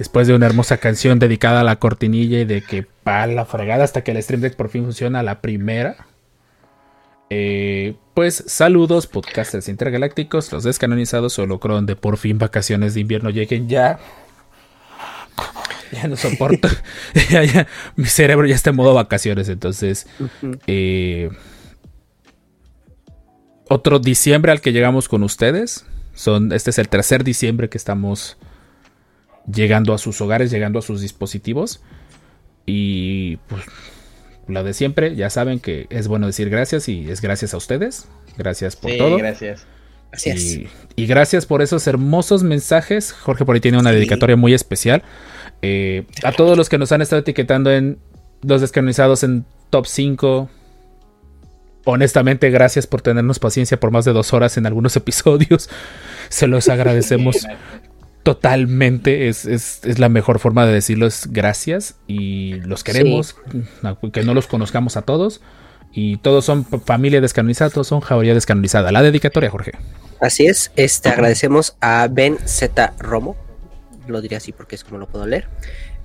Después de una hermosa canción dedicada a la cortinilla y de que pa la fregada hasta que el Stream Deck por fin funciona la primera. Eh, pues saludos, podcasters intergalácticos, los descanonizados, solo cron de por fin vacaciones de invierno lleguen ya. Ya no soporto. ya, ya, mi cerebro ya está en modo vacaciones, entonces. eh, otro diciembre al que llegamos con ustedes. Son, este es el tercer diciembre que estamos llegando a sus hogares, llegando a sus dispositivos. Y pues lo de siempre, ya saben que es bueno decir gracias y es gracias a ustedes. Gracias por Sí, todo. gracias. Y, y gracias por esos hermosos mensajes. Jorge por ahí tiene una dedicatoria muy especial. Eh, a todos los que nos han estado etiquetando en los descanonizados en top 5. Honestamente, gracias por tenernos paciencia por más de dos horas en algunos episodios. Se los agradecemos totalmente. Es, es- es la mejor forma de decirlo, es gracias. Y los queremos. Que no los conozcamos a todos. Y todos son familia descanonizada, todos son jauría descanonizada. La dedicatoria, Jorge. Así es, este agradecemos a Ben Z Romo, lo diré así porque es como lo puedo leer.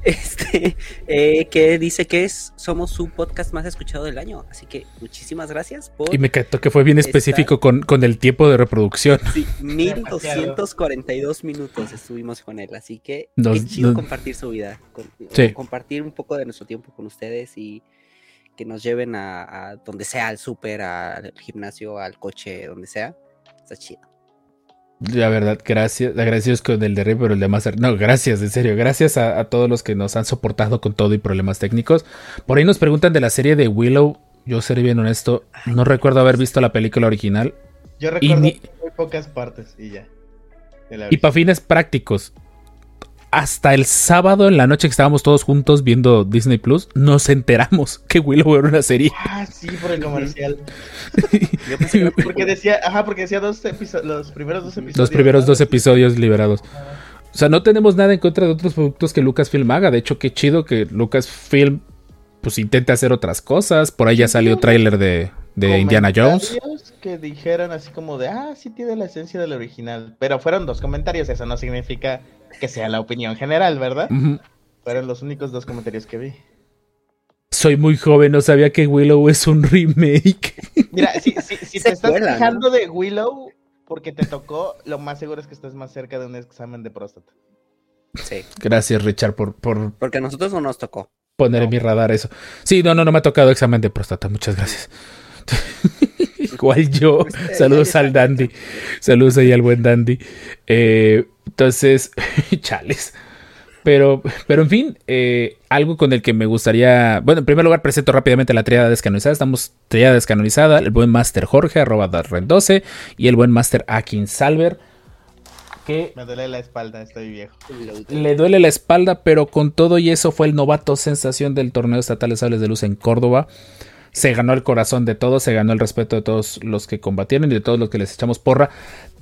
Este, eh, que dice que es, somos su podcast más escuchado del año. Así que muchísimas gracias por Y me encantó que fue bien específico con, con el tiempo de reproducción. sí, 1242 minutos estuvimos con él. Así que Nos- qué chido nos- compartir su vida, con- Sí. compartir un poco de nuestro tiempo con ustedes y que nos lleven a, a donde sea, al súper, al gimnasio, al coche, donde sea. Está chido. La verdad, gracias. Agradecidos con el de Rey, pero el de Master. No, gracias, en serio. Gracias a, a todos los que nos han soportado con todo y problemas técnicos. Por ahí nos preguntan de la serie de Willow. Yo seré bien honesto. No recuerdo haber visto la película original. Yo recuerdo ni- muy pocas partes y ya. Y para fines prácticos. Hasta el sábado en la noche que estábamos todos juntos viendo Disney Plus, nos enteramos que Willow era una serie. Ah, sí, por el comercial. Yo pensé que Porque decía, ajá, porque decía dos episodios, los primeros dos episodios. Los primeros dos episodios liberados. O sea, no tenemos nada en contra de otros productos que Lucasfilm haga. De hecho, qué chido que Lucasfilm pues intente hacer otras cosas. Por ahí ya salió tráiler de, de Indiana Jones. Que dijeron así como de, ah, sí tiene la esencia del original. Pero fueron dos comentarios, eso no significa que sea la opinión general, ¿verdad? Fueron los únicos dos comentarios que vi. Soy muy joven, no sabía que Willow es un remake. Mira, si, si, si te estás quejando de Willow porque te tocó, lo más seguro es que estés más cerca de un examen de próstata. Sí, Gracias, Richard, por, por porque a nosotros no nos tocó. poner en mi radar eso. Sí, no, no, no me ha tocado examen de próstata. Muchas gracias. Igual yo. Saludos al Dandy. Saludos ahí al buen Dandy. Eh, entonces, chales. Pero, pero en fin, eh, algo con el que me gustaría. Bueno, en primer lugar, presento rápidamente la triada descanonizada. Estamos triada descanonizada. El buen Master Jorge, arroba Darren12. Y el buen Master Akin Salver. Que Me duele la espalda, estoy viejo. le duele la espalda, pero con todo y eso fue el novato sensación del torneo estatal de sables de luz en Córdoba. Se ganó el corazón de todos, se ganó el respeto de todos los que combatieron y de todos los que les echamos porra.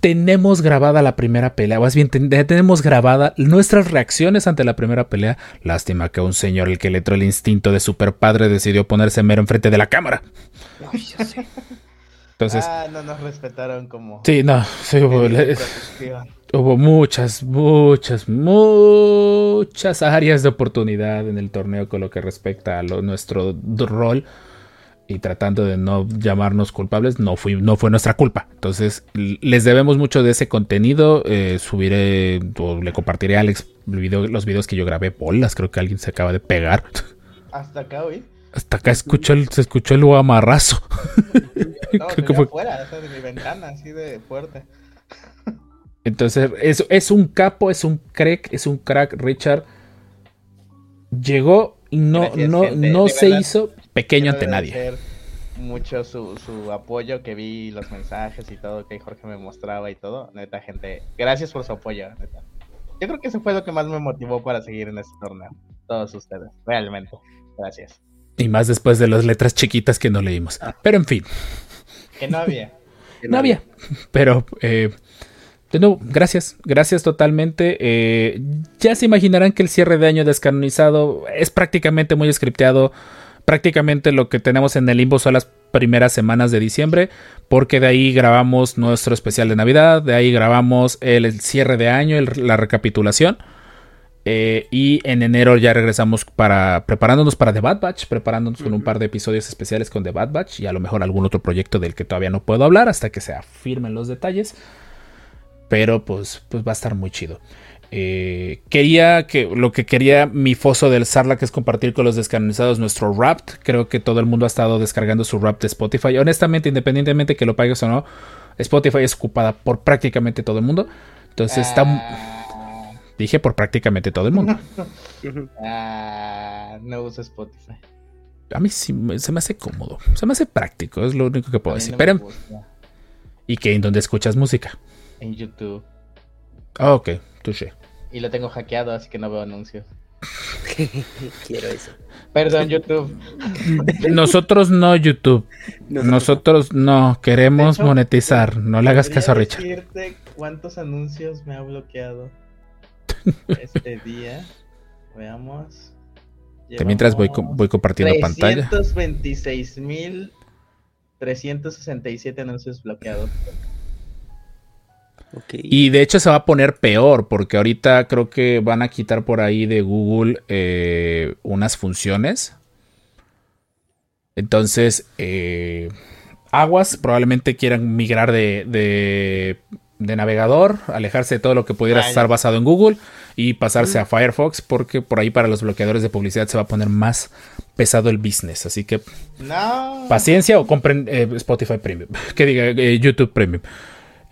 Tenemos grabada la primera pelea, más bien ten- tenemos grabada nuestras reacciones ante la primera pelea. Lástima que un señor, el que le entró el instinto de super padre, decidió ponerse mero enfrente de la cámara. Entonces, ah, no nos respetaron como. sí, no, sí, hubo- le-. Hubo muchas, muchas, muchas áreas de oportunidad en el torneo con lo que respecta a lo- nuestro rol. Y tratando de no llamarnos culpables, no, fui, no fue nuestra culpa. Entonces, les debemos mucho de ese contenido. eh, subiré o le compartiré a Alex video- los videos que yo grabé. Bolas, creo que alguien se acaba de pegar. Hasta acá, güey. Hasta acá escuchó el- se escuchó el amarrazo. No, Creo que fue- afuera, de mi ventana, así de fuerte. Entonces, es, es un capo, es un crack, es un crack, Richard. Llegó y no, Gracias, no, gente, no se verdad. hizo pequeño ante nadie. Mucho su, su apoyo que vi, los mensajes y todo que Jorge me mostraba y todo. Neta, gente, gracias por su apoyo, neta. Yo creo que eso fue lo que más me motivó para seguir en este torneo. Todos ustedes, realmente. Gracias. Y más después de las letras chiquitas que no leímos. Pero en fin, Que no había. no había. Pero, eh, de nuevo, gracias. Gracias totalmente. Eh, ya se imaginarán que el cierre de año descanonizado es prácticamente muy scripteado. Prácticamente lo que tenemos en el limbo son las primeras semanas de diciembre, porque de ahí grabamos nuestro especial de Navidad, de ahí grabamos el, el cierre de año, el- la recapitulación. Eh, y en enero ya regresamos para preparándonos para The Bad Batch, preparándonos con un par de episodios especiales con The Bad Batch y a lo mejor algún otro proyecto del que todavía no puedo hablar hasta que se afirmen los detalles. Pero pues, pues va a estar muy chido. Eh, quería que lo que quería mi foso del Sarlacc es compartir con los descanonizados nuestro Wrapped. Creo que todo el mundo ha estado descargando su Wrapped de Spotify. Honestamente, independientemente que lo pagues o no, Spotify es ocupada por prácticamente todo el mundo. Entonces está. Ah, Dije por prácticamente todo el mundo. ah, no uso Spotify. A mí sí se me hace cómodo. Se me hace práctico, es lo único que puedo decir. no Pero. ¿y que en donde escuchas música? En YouTube. Ah, ok, touché. Y lo tengo hackeado, así que no veo anuncios. Quiero eso. Perdón, YouTube. Nosotros no, YouTube. Nosotros no queremos hecho, monetizar. No le hagas caso a ¿Podría Richard. decirte cuántos anuncios me ha bloqueado este día? Veamos. Que mientras voy, voy compartiendo pantalla. 326.367 anuncios bloqueados. Y de hecho se va a poner peor porque ahorita creo que van a quitar por ahí de Google eh, unas funciones. Entonces, eh, aguas probablemente quieran migrar de, de- de navegador, alejarse de todo lo que pudiera estar basado en Google y pasarse a Firefox porque por ahí para los bloqueadores de publicidad se va a poner más pesado el business. Así que No. paciencia o compren eh, Spotify Premium, que diga eh, YouTube Premium.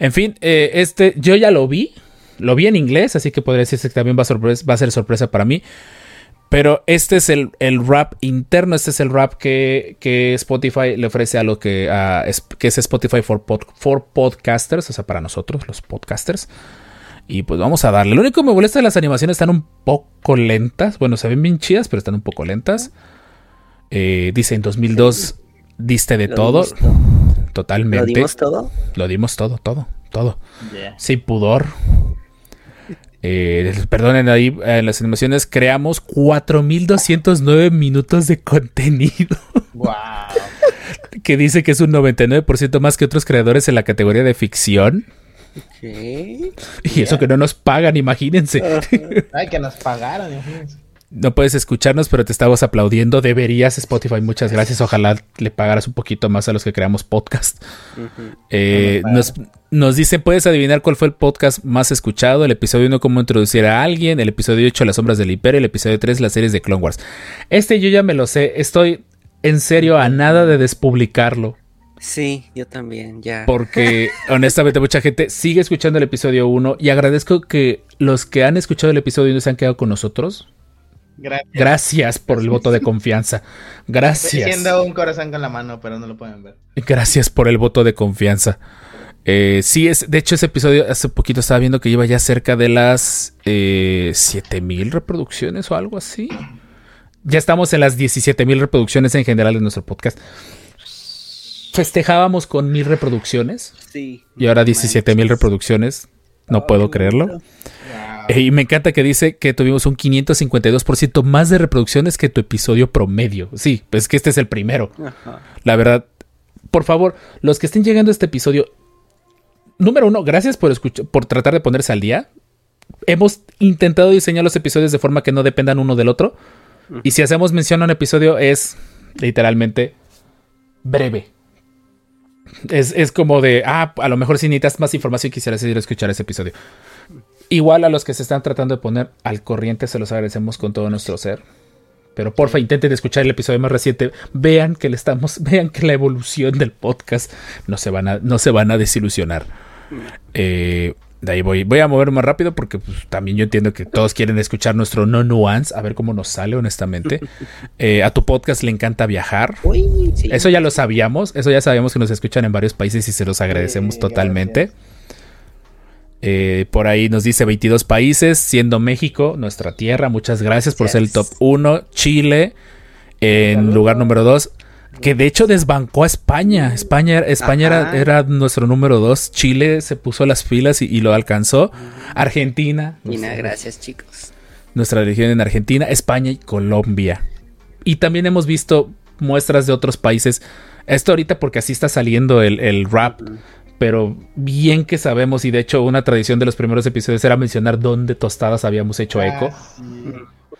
En fin, eh, este yo ya lo vi, lo vi en inglés, así que podría decirse que también va a, va a ser sorpresa para mí. Pero este es el, el rap interno, este es el rap que, que Spotify le ofrece a lo que, a- que es Spotify for, for Podcasters, o sea, para nosotros, los podcasters. Y pues vamos a darle. Lo único que me molesta es las animaciones están un poco lentas. Bueno, se ven bien chidas, pero están un poco lentas. Eh, dice en 2002 diste de ¿Lo todo. Totalmente. ¿Lo dimos todo? Lo dimos todo, todo, todo. Yeah. Sin pudor. Eh, perdonen ahí, en las animaciones creamos 4209 minutos de contenido. Wow. Que dice que es un 99% más que otros creadores en la categoría de ficción. ¿Qué? Y eso que no nos pagan, imagínense. Ay, que nos pagaron, imagínense. No puedes escucharnos, pero te estamos aplaudiendo. Deberías, Spotify. Muchas gracias. Ojalá le pagaras un poquito más a los que creamos podcast. Eh, No me nos, nos dicen, ¿puedes adivinar cuál fue el podcast más escuchado? El episodio 1, cómo introducir a alguien. El episodio 8, las sombras del imperio. El episodio 3, las series de Clone Wars. Este yo ya me lo sé. Estoy en serio a nada de despublicarlo. Sí, yo también, ya. Porque honestamente mucha gente sigue escuchando el episodio 1 y agradezco que los que han escuchado el episodio 1 se han quedado con nosotros. Gracias. Gracias por el voto de confianza. Estoy Gracias. haciendo un corazón con la mano, pero no lo pueden ver. Gracias por el voto de confianza. Eh, sí, es, de hecho ese episodio hace poquito estaba viendo que iba ya cerca de las eh, 7000 reproducciones o algo así. Ya estamos en las 17000 reproducciones en general de nuestro podcast. Festejábamos con mil reproducciones Sí. y ahora 17000 reproducciones. No puedo creerlo. Y me encanta que dice que tuvimos un 552% más de reproducciones que tu episodio promedio. Sí, pues que este es el primero. Ajá. La verdad, por favor, los que estén llegando a este episodio, número uno, gracias por, por tratar de ponerse al día. Hemos intentado diseñar los episodios de forma que no dependan uno del otro. Y si hacemos mención a un episodio, es literalmente breve. Es, es como de, ah, a lo mejor si necesitas más información quisieras ir a escuchar ese episodio. Igual a los que se están tratando de poner al corriente, se los agradecemos con todo nuestro ser. Pero porfa, intenten escuchar el episodio más reciente. Vean que le estamos, vean que la evolución del podcast no se van a, no se van a desilusionar. Eh, de ahí voy, voy a mover más rápido porque pues, también yo entiendo que todos quieren escuchar nuestro no nuance, a ver cómo nos sale, honestamente. Eh, a tu podcast le encanta viajar. Uy, sí. Eso ya lo sabíamos, eso ya sabíamos que nos escuchan en varios países y se los agradecemos totalmente. gracias. Eh, por ahí nos dice 22 países, siendo México nuestra tierra. Muchas gracias por ser el top 1. Chile, En lugar número 2, que de hecho desbancó a España. España, España era, nuestro número 2. Chile se puso las filas y, y lo alcanzó. Argentina. Nuestra- gracias, chicos. nuestra región en Argentina, España y Colombia. Y también hemos visto muestras de otros países. Esto ahorita porque así está saliendo el, el rap. Pero bien que sabemos, y de hecho una tradición de los primeros episodios era mencionar dónde tostadas habíamos hecho eco. Ah, sí.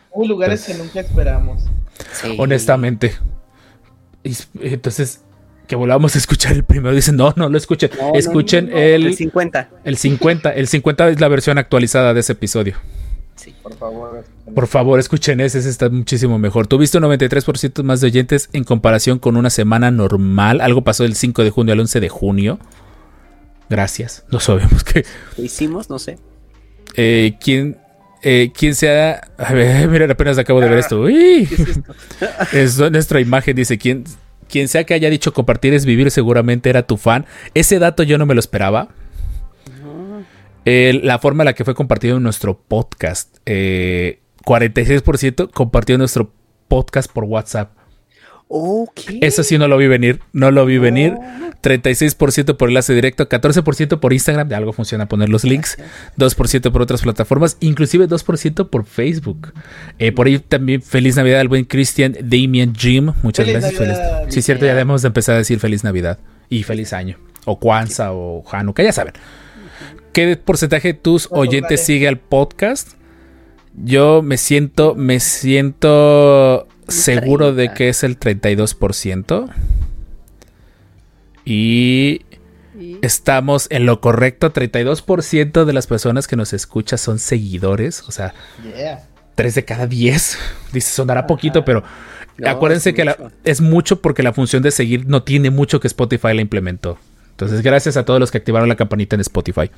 Hubo lugares que nunca esperamos. Sí. Honestamente. Y entonces, que volvamos a escuchar el primero. Dicen, no, no lo escuchen. No, escuchen no, no, el, 50. el 50. El 50 es la versión actualizada de ese episodio. Sí. Por favor. Por favor, escuchen ese, ese está muchísimo mejor. Tuviste un 93% más de oyentes en comparación con una semana normal. Algo pasó del 5 de junio al 11 de junio. Gracias. No sabemos qué. ¿Qué hicimos? No sé. Eh, ¿quién, eh, ¿Quién sea? A ver, miren, apenas acabo de ver esto. Uy. es nuestra imagen. Dice: ¿quién, quien sea que haya dicho compartir es vivir, seguramente era tu fan. Ese dato yo no me lo esperaba. La forma en la que fue compartido en nuestro podcast. eh, 46% compartió nuestro podcast por WhatsApp. Ok. Eso sí no lo vi venir. No lo vi venir. 36% por enlace directo, 14% por Instagram. De algo funciona poner los links. 2% por otras plataformas. Inclusive 2% por Facebook. Eh, por ahí también feliz Navidad al buen Christian Damien Jim. Muchas Feliz gracias. Navidad, Feliz- Sí, cierto, ya debemos de empezar a decir feliz Navidad. Y feliz año. O Kwanzaa o Hanukkah, ya saben. ¿Qué porcentaje de tus oyentes vale. sigue al podcast? Yo me siento, me siento seguro de 30. que es el 32%. Y estamos en lo correcto. 32% de las personas que nos escuchan son seguidores. O sea, Yeah. 3 de cada 10. Dice, sonará poquito, pero No, acuérdense es que la- es mucho porque la función de seguir no tiene mucho que Spotify la implementó. Entonces, gracias a todos los que activaron la campanita en Spotify.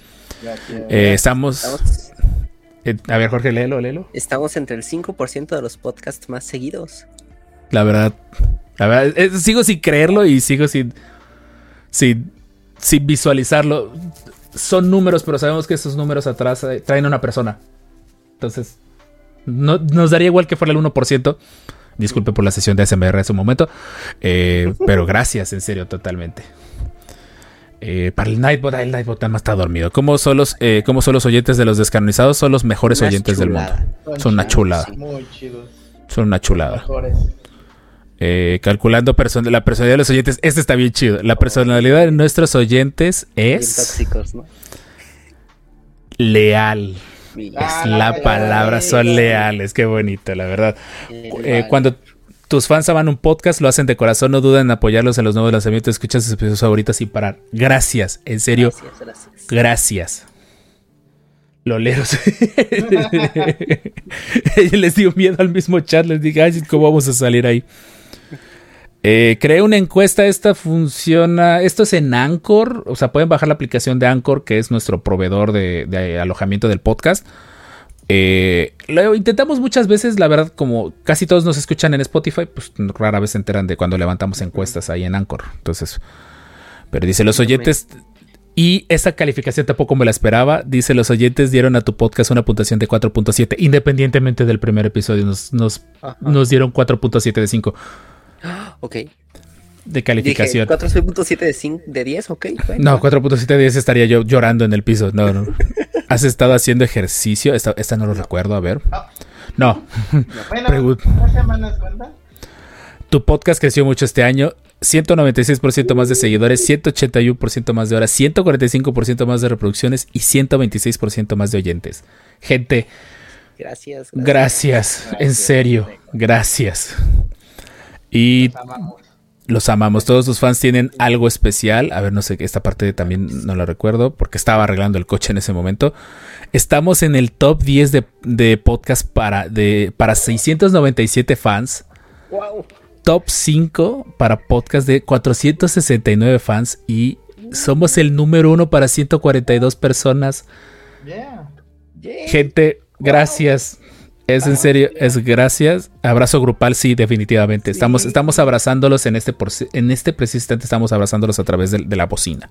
Eh, estamos... Estamos, eh, a ver, Jorge, léelo, léelo. estamos entre el 5% de los podcasts más seguidos. La verdad, la verdad, eh, sigo sin creerlo y sigo sin, sin, sin visualizarlo. Son números, pero sabemos que esos números atrás eh, traen a una persona. Entonces, no, nos daría igual que fuera el 1%. Disculpe por la sesión de SMR en su momento. eh, pero gracias, en serio, totalmente. Eh, para el Nightbot, ah, el Nightbot nada más está dormido. ¿Cómo son, los, eh, ¿Cómo son los oyentes de los descanonizados? Son los mejores Una oyentes del mundo. Son una chulada. Muy chidos. Son una chulada. Eh, calculando person- la personalidad de los oyentes. Este está bien chido. La personalidad de nuestros oyentes es tóxicos, ¿no? leal. Y- Ah, Es la palabra, son leales. Qué bonito, la verdad. Eh, cuando tus fans aman un podcast, lo hacen de corazón. No duden en apoyarlos en los nuevos lanzamientos. Escuchan sus episodios favoritos sin parar. Gracias, en serio. Gracias, gracias. Gracias. Loleros. les dio miedo al mismo chat. Les dije, ay, ¿cómo vamos a salir ahí? Eh, creé una encuesta. Esta funciona. Esto es en Anchor. O sea, pueden bajar la aplicación de Anchor, que es nuestro proveedor de, de alojamiento del podcast. Eh, lo intentamos muchas veces, la verdad, como casi todos nos escuchan en Spotify, pues rara vez se enteran de cuando levantamos encuestas ahí en Anchor. Entonces, pero dice los oyentes. Y esa calificación tampoco me la esperaba. Dice, los oyentes dieron a tu podcast una puntuación de 4.7. Independientemente del primer episodio, nos, nos, nos dieron 4.7 de 5 Ok. de calificación. 4.7 de, 5 de 10, ok. bueno. No, 4.7 de 10 estaría yo llorando en el piso. No, no. ¿Has estado haciendo ejercicio? Esta, esta no lo recuerdo, a ver. No. Bueno, Pregun- ¿tres semanas cuenta? Tu podcast creció mucho este año. 196% más de seguidores, 181% más de horas, 145% más de reproducciones y 126% más de oyentes. Gente, Gracias. gracias, en serio, gracias. Y Los amamos. Todos tus fans tienen algo especial. A ver, no sé, esta parte también no la recuerdo porque estaba arreglando el coche en ese momento. Estamos en el top 10 de, de podcast para, de, para 697 fans. Wow. top 5 para podcast de 469 fans y somos el número uno para 142 personas. Yeah. Gente, gracias. Es en serio, es gracias. Abrazo grupal, sí, definitivamente. Estamos, estamos abrazándolos en este, por- en este preciso instante, estamos abrazándolos a través de, de la bocina.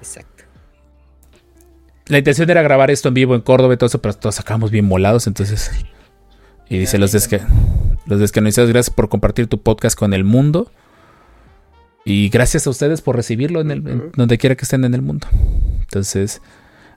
Exacto. La intención era grabar esto en vivo en Córdoba y todo eso, pero todos acabamos bien molados, entonces. Y dice los desca Los descanonizados, gracias por compartir tu podcast con el mundo. Y gracias a ustedes por recibirlo en el, en donde quiera que estén en el mundo. Entonces,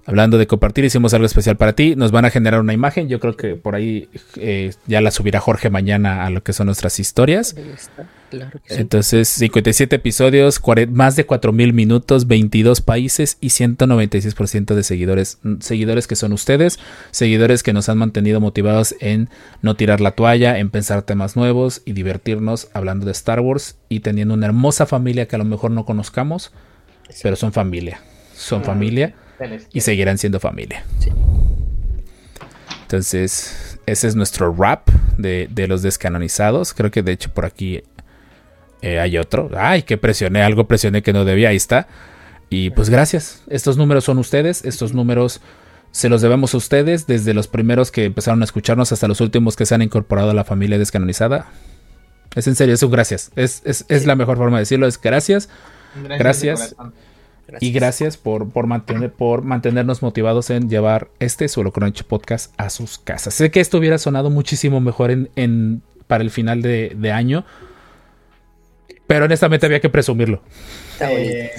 hablando de compartir, hicimos algo especial para ti. Nos van a generar una imagen. Yo creo que por ahí eh, ya la subirá Jorge mañana a lo que son nuestras historias. Ahí está, claro que sí. Entonces, 57 episodios, más de 4000 minutos, 22 países y 196% de seguidores. Mm, Seguidores que son ustedes, seguidores que nos han mantenido motivados en no tirar la toalla, en pensar temas nuevos y divertirnos hablando de Star Wars y teniendo una hermosa familia que a lo mejor no conozcamos, pero son familia. Son familia Se les y seguirán siendo familia. Sí. Entonces, ese es nuestro rap de, de los descanonizados. Creo que de hecho por aquí eh, hay otro. Ay, que presioné, algo presioné que no debía, ahí está. Y pues gracias. Estos números son ustedes. Estos números se los debemos a ustedes desde los primeros que empezaron a escucharnos hasta los últimos que se han incorporado a la familia descanonizada. Es en serio, es un gracias. Es, es- es la mejor forma de decirlo, es gracias. Gracias. gracias. de Y gracias por, por, mantener, por mantenernos motivados en llevar este solo Croncho Podcast a sus casas. Sé que esto hubiera sonado muchísimo mejor en, en- para el final de, de año. Pero honestamente había que presumirlo. Está Eh.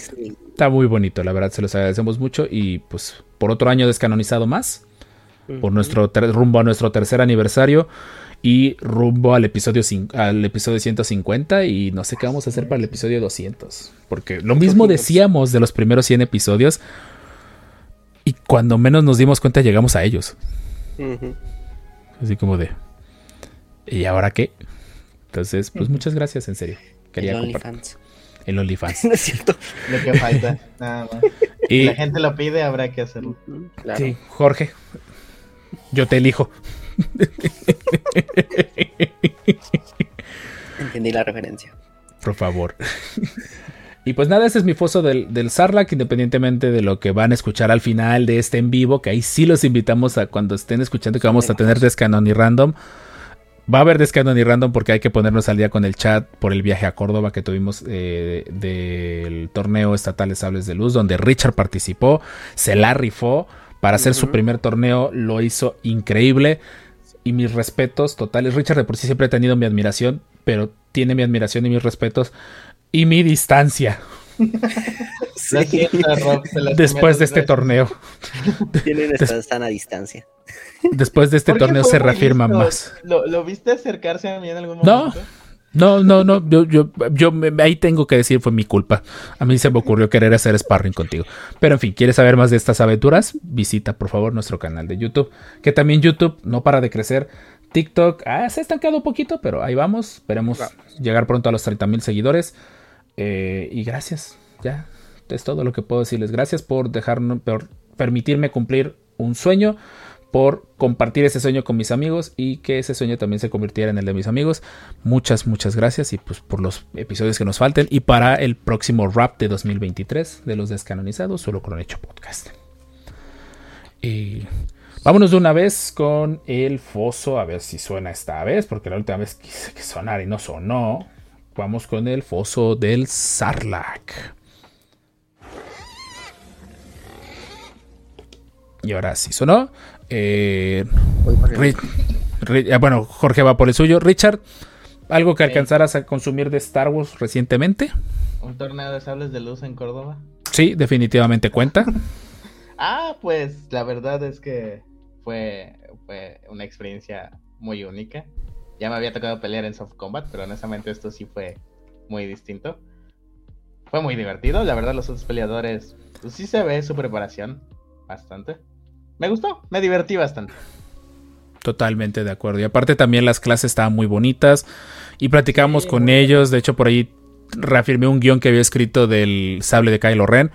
Está muy bonito, la verdad, se los agradecemos mucho. Y pues por otro año descanonizado más. Por nuestro ter- rumbo a nuestro tercer aniversario. Y rumbo al episodio, al episodio 150. Y no sé qué vamos a hacer para el episodio 200. Porque lo mismo decíamos de los primeros 100 episodios. Y cuando menos nos dimos cuenta llegamos a ellos. Así como de... ¿Y ahora qué? Entonces, pues muchas gracias, en serio. Quería El compartir. OnlyFans. El OnlyFans. No es cierto. Lo que falta. Nada más. Si la gente lo pide, habrá que hacerlo. Claro. sí, Jorge, yo te elijo. Entendí la referencia. Por favor. Y pues nada, ese es mi foso del, del Sarlacc, independientemente de lo que van a escuchar al final de este en vivo, que ahí sí los invitamos a cuando estén escuchando que vamos a tener Descanon y Random. Va a haber Descanon y Random porque hay que ponernos al día con el chat por el viaje a Córdoba que tuvimos eh, del torneo estatal de Sables de Luz, donde Richard participó, se la rifó. Para hacer su primer torneo lo hizo increíble. Y mis respetos totales. Richard de por sí siempre ha tenido mi admiración, pero tiene mi admiración y mis respetos y mi distancia Rob, después de este torneo. Tienen esta sana distancia. Después de este ¿Por qué torneo se muy reafirma listo? más. ¿Lo, lo viste acercarse a mí en algún momento? No, no, no, yo, yo, yo me- ahí tengo que decir fue mi culpa. A mí se me ocurrió querer hacer sparring contigo. Pero en fin, ¿quieres saber más de estas aventuras? Visita por favor nuestro canal de YouTube. Que también YouTube no para de crecer. TikTok ah, se ha estancado un poquito, pero ahí vamos. Esperemos llegar pronto a los 30 mil seguidores. Eh, y gracias. Ya, es todo lo que puedo decirles. Gracias por dejarnos, por permitirme cumplir un sueño, por compartir ese sueño con mis amigos y que ese sueño también se convirtiera en el de mis amigos. Muchas, muchas gracias y pues por los episodios que nos falten y para el próximo rap de 2023 de los descanonizados, solo con hecho podcast. Y vámonos de una vez con el foso, a ver si suena esta vez, porque la última vez quise que sonara y no sonó. Vamos con el foso del Sarlacc. Y ahora sí sonó. Eh, ah, bueno, Jorge va por el suyo. Richard, ¿algo que alcanzaras a consumir de Star Wars recientemente? Un torneo de sables de luz en Córdoba. Sí, definitivamente cuenta. Ah, pues la verdad es que fue, fue una experiencia muy única. Ya me había tocado pelear en soft combat, pero honestamente esto sí fue muy distinto. Fue muy divertido, la verdad los otros peleadores, pues sí se ve su preparación bastante. Me gustó, me divertí bastante. Totalmente de acuerdo. Y aparte también las clases estaban muy bonitas y platicamos Sí, con ellos. De hecho, por ahí reafirmé un guion que había escrito del sable de Kylo Ren.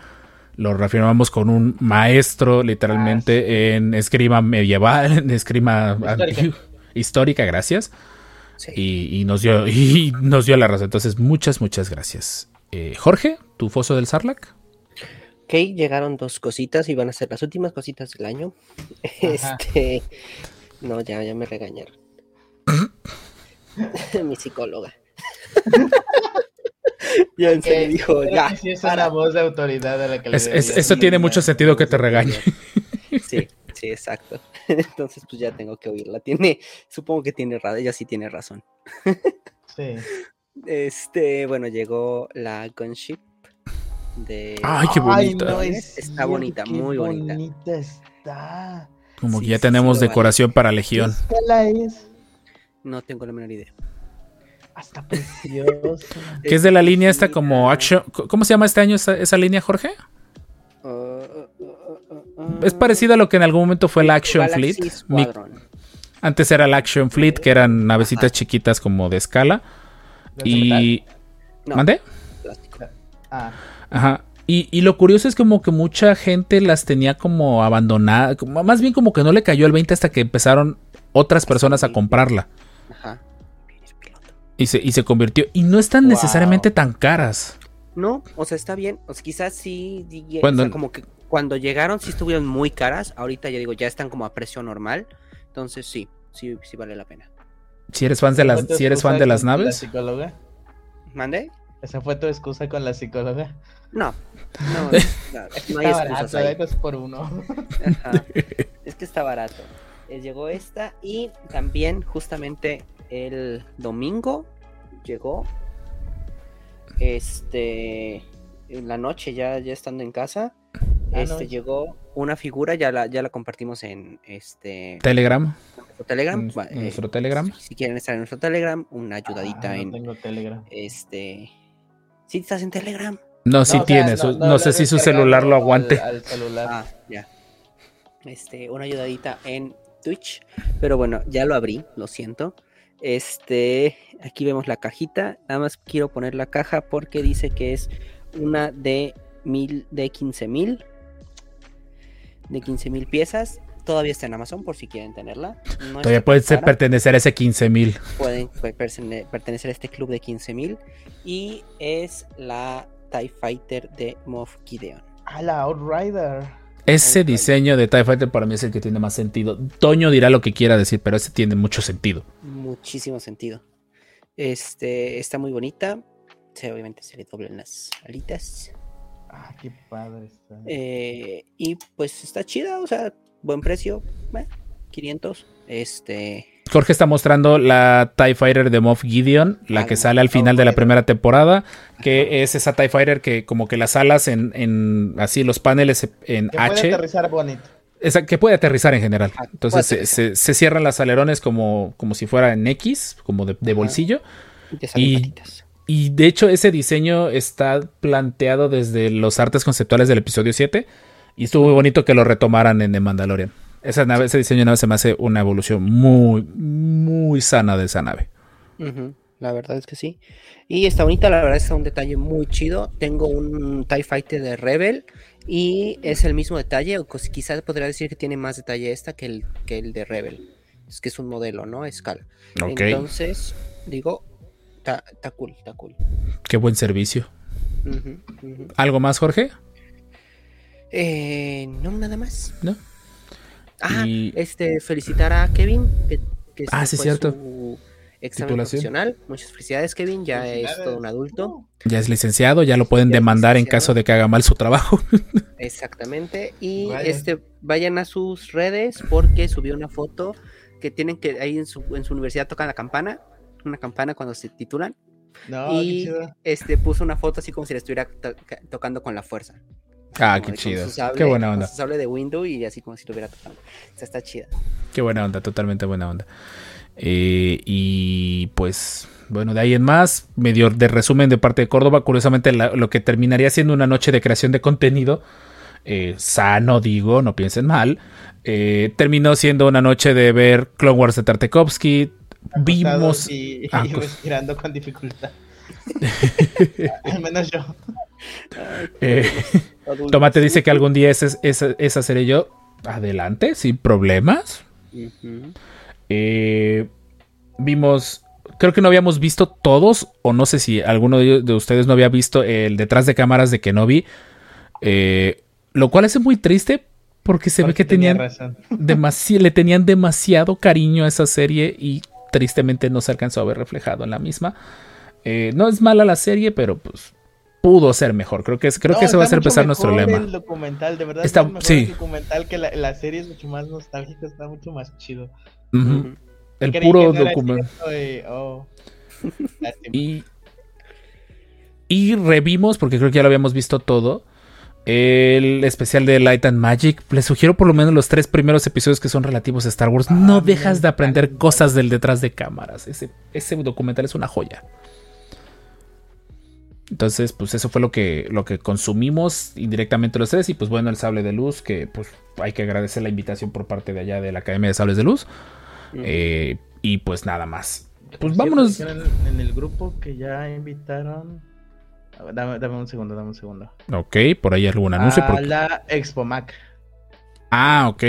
Lo reafirmamos con un maestro, literalmente, en esgrima medieval, en esgrima Histórica. gracias. Sí. Y, y nos dio, y nos dio la razón. Entonces, muchas, muchas gracias. Eh, Jorge, tu foso del Sarlac. Ok, llegaron dos cositas y van a ser las últimas cositas del año. Ajá. Este. No, ya, ya me regañaron. Mi psicóloga. ya en serio dijo, ya. sí es para". una voz de autoridad a la que le Es- eso tiene mucho sentido que te regañe. Sí, Sí, exacto. Entonces, pues ya tengo que oírla. Tiene, supongo que tiene razón, ella sí tiene razón. Sí. Este, bueno, llegó la Gunship de. Ay, qué bonita. no Está cierto, bonita, qué muy bonita. está. Como que ya sí, tenemos sí, lo vale. decoración para ¿Qué Legión. escala es? No tengo la menor idea. Hasta preciosa. Que es de la línea esta como Action. ¿Cómo se llama este año esa, esa línea, Jorge? uh, uh, uh, uh, uh, Es parecido a lo que en algún momento fue la Action Galaxy Fleet. Mi- antes era la Action Fleet, que eran navecitas chiquitas como de escala. ¿De Y. No, ¿Mandé? plástico. Ah, Ajá. Y, y lo curioso es como que mucha gente las tenía como abandonadas. como- Más bien como que no le cayó el 20 hasta que empezaron otras personas a comprarla. Ajá. Vienes piloto. Y se, y se convirtió. Y no están Wow. necesariamente tan caras. No, o sea, está bien. O sea, quizás sí. o Cuando- sea, como que cuando llegaron sí estuvieron muy caras. Ahorita ya digo, ya están como a precio normal. Entonces sí, sí, sí vale la pena. Si eres fan de las, ¿Fue tu si eres fan de las La naves. psicóloga? ¿Mande? ¿Esa fue tu excusa con la psicóloga? No. No, no, no, hay Está barato, ahí. dos por uno. Ajá. Es que está barato. Eh, llegó esta y también justamente el domingo llegó este en la noche ya ya estando en casa Ah, este no. llegó una figura ya la ya la compartimos en este Telegram. nuestro Telegram eh, nuestro Telegram. si, si quieren estar en nuestro Telegram una ayudadita Ah, no en tengo Telegram. este si estás en Telegram No, sí tiene. su- no, sé si su celular lo aguante. Al, celular. Ah, ya. Este, una ayudadita en Twitch. Pero bueno, ya lo abrí, lo siento. Este, aquí vemos la cajita. Nada más quiero poner la caja porque dice que es una de mil, de 15 mil. De 15 mil piezas. Todavía está en Amazon por si quieren tenerla. No Todavía puede ser pertenecer a ese 15 mil. Pueden pertenecer a este club de 15 mil. Y es la TIE Fighter de Moff Gideon. Ah, la Outrider. Ese diseño de TIE Fighter para mí es el que tiene más sentido. Toño dirá lo que quiera decir, pero ese tiene mucho sentido. muchísimo sentido. Este está muy bonita. Sí, obviamente se le doblan las alitas. Ah, qué padre está. Eh, y pues está chida, o sea, buen precio. eh, 500. Este. Jorge está mostrando la TIE Fighter de Moff Gideon, la que sale al final de la primera temporada, que es esa TIE Fighter que como que las alas en, en así los paneles en Que puede H, aterrizar bonito. esa- que puede aterrizar en general. Ah, Entonces puede se, se- se cierran las alerones como, como si fuera en X, como de, bolsillo. y. Y de hecho ese diseño está planteado desde los artes conceptuales del episodio 7 y estuvo muy bonito que lo retomaran en The Mandalorian. Esa nave, ese diseño de nave se me hace una evolución muy, muy sana de esa nave. La verdad es que sí. Y está bonita, la verdad es que es un detalle muy chido. Tengo un TIE Fighter de Rebel y es el mismo detalle, o cos- quizás podría decir que tiene más detalle esta que el, que el de Rebel. Es que es un modelo, ¿no? A escala. Ok, Entonces, digo, está cool, está cool. qué buen servicio. ¿Algo más, Jorge? Eh, no, nada más. ¿No? Ah, Y- este, felicitar a Kevin. Que, que Ah, este sí, fue cierto. su examen Titulación. profesional. Muchas felicidades, Kevin. Ya es todo un adulto. Ya es licenciado, ya lo pueden Ya demandar en caso de que haga mal su trabajo. Exactamente. Y Vaya. este vayan a sus redes porque subió una foto que tienen que ahí en su, en su universidad tocan la campana, una campana cuando se titulan. No, qué y chido. este puso una foto así como si le estuviera to- ca- tocando con la fuerza. Ah, qué con chido. sable- Qué buena con onda. su sable de window y así como si lo hubiera tocado. O sea, está chida. Qué buena onda, totalmente buena onda. Eh, y pues, bueno, de ahí en más, medio de resumen de parte de Córdoba, curiosamente la- lo que terminaría siendo una noche de creación de contenido, eh, sano digo, no piensen mal, eh, terminó siendo una noche de ver Clone Wars de Tartakovsky, vimos... Acostados Y, Ah, y pues. respirando con dificultad. Al menos yo. eh. Tomate dice que algún día esa, esa, esa seré yo. Adelante, sin problemas. Eh, vimos, creo que no habíamos visto todos, o no sé si alguno de, de ustedes no había visto el detrás de cámaras de Kenobi, eh, lo cual es muy triste porque se ve que tenía tenían razón. demasi- le tenían demasiado cariño a esa serie y tristemente no se alcanzó a ver reflejado en la misma. Eh, no es mala la serie, pero pues pudo ser mejor. Creo que, es, creo No, que ese va a ser empezar nuestro lema. El documental, de verdad, Está- está, mejor sí. el documental que la, la serie es mucho más nostálgica, está mucho más chido. El Creí puro no documental. y, oh. Y, y revimos, porque creo que ya lo habíamos visto todo, el especial de Light and Magic. Les sugiero por lo menos los tres primeros episodios que son relativos a Star Wars. no Ah, dejas de aprender cosas del detrás de cámaras. Ese, ese documental es una joya. Entonces, pues eso fue lo que, lo que consumimos indirectamente los tres. Y pues bueno, el sable de luz, que pues hay que agradecer la invitación por parte de allá de la Academia de Sables de Luz. Eh, y pues nada más. Pues vámonos. En, en el grupo que ya invitaron. Dame, dame un segundo, dame un segundo. Ok, por ahí algún anuncio. A porque- la Expo Mac. Ah, ok.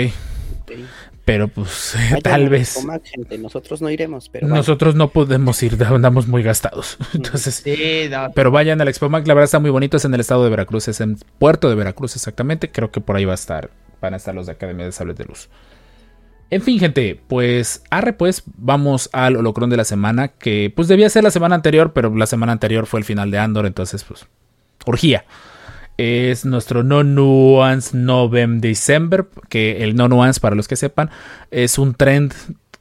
Pero pues tal vez Comac, gente. Nosotros no iremos, pero nosotros no podemos ir, andamos muy gastados. Entonces, Sí, no, pero vayan al Expo Mac, la verdad está muy bonito, es en el estado de Veracruz, es en Puerto de Veracruz exactamente. Creo que por ahí va a estar, van a estar los de Academia de Sables de Luz. En fin, gente, pues arre pues, vamos al holocrón de la semana, que pues debía ser la semana anterior, pero la semana anterior fue el final de Andor, entonces pues, urgía. Es nuestro No Nuance December, que el No Nuance, para los que sepan, es un trend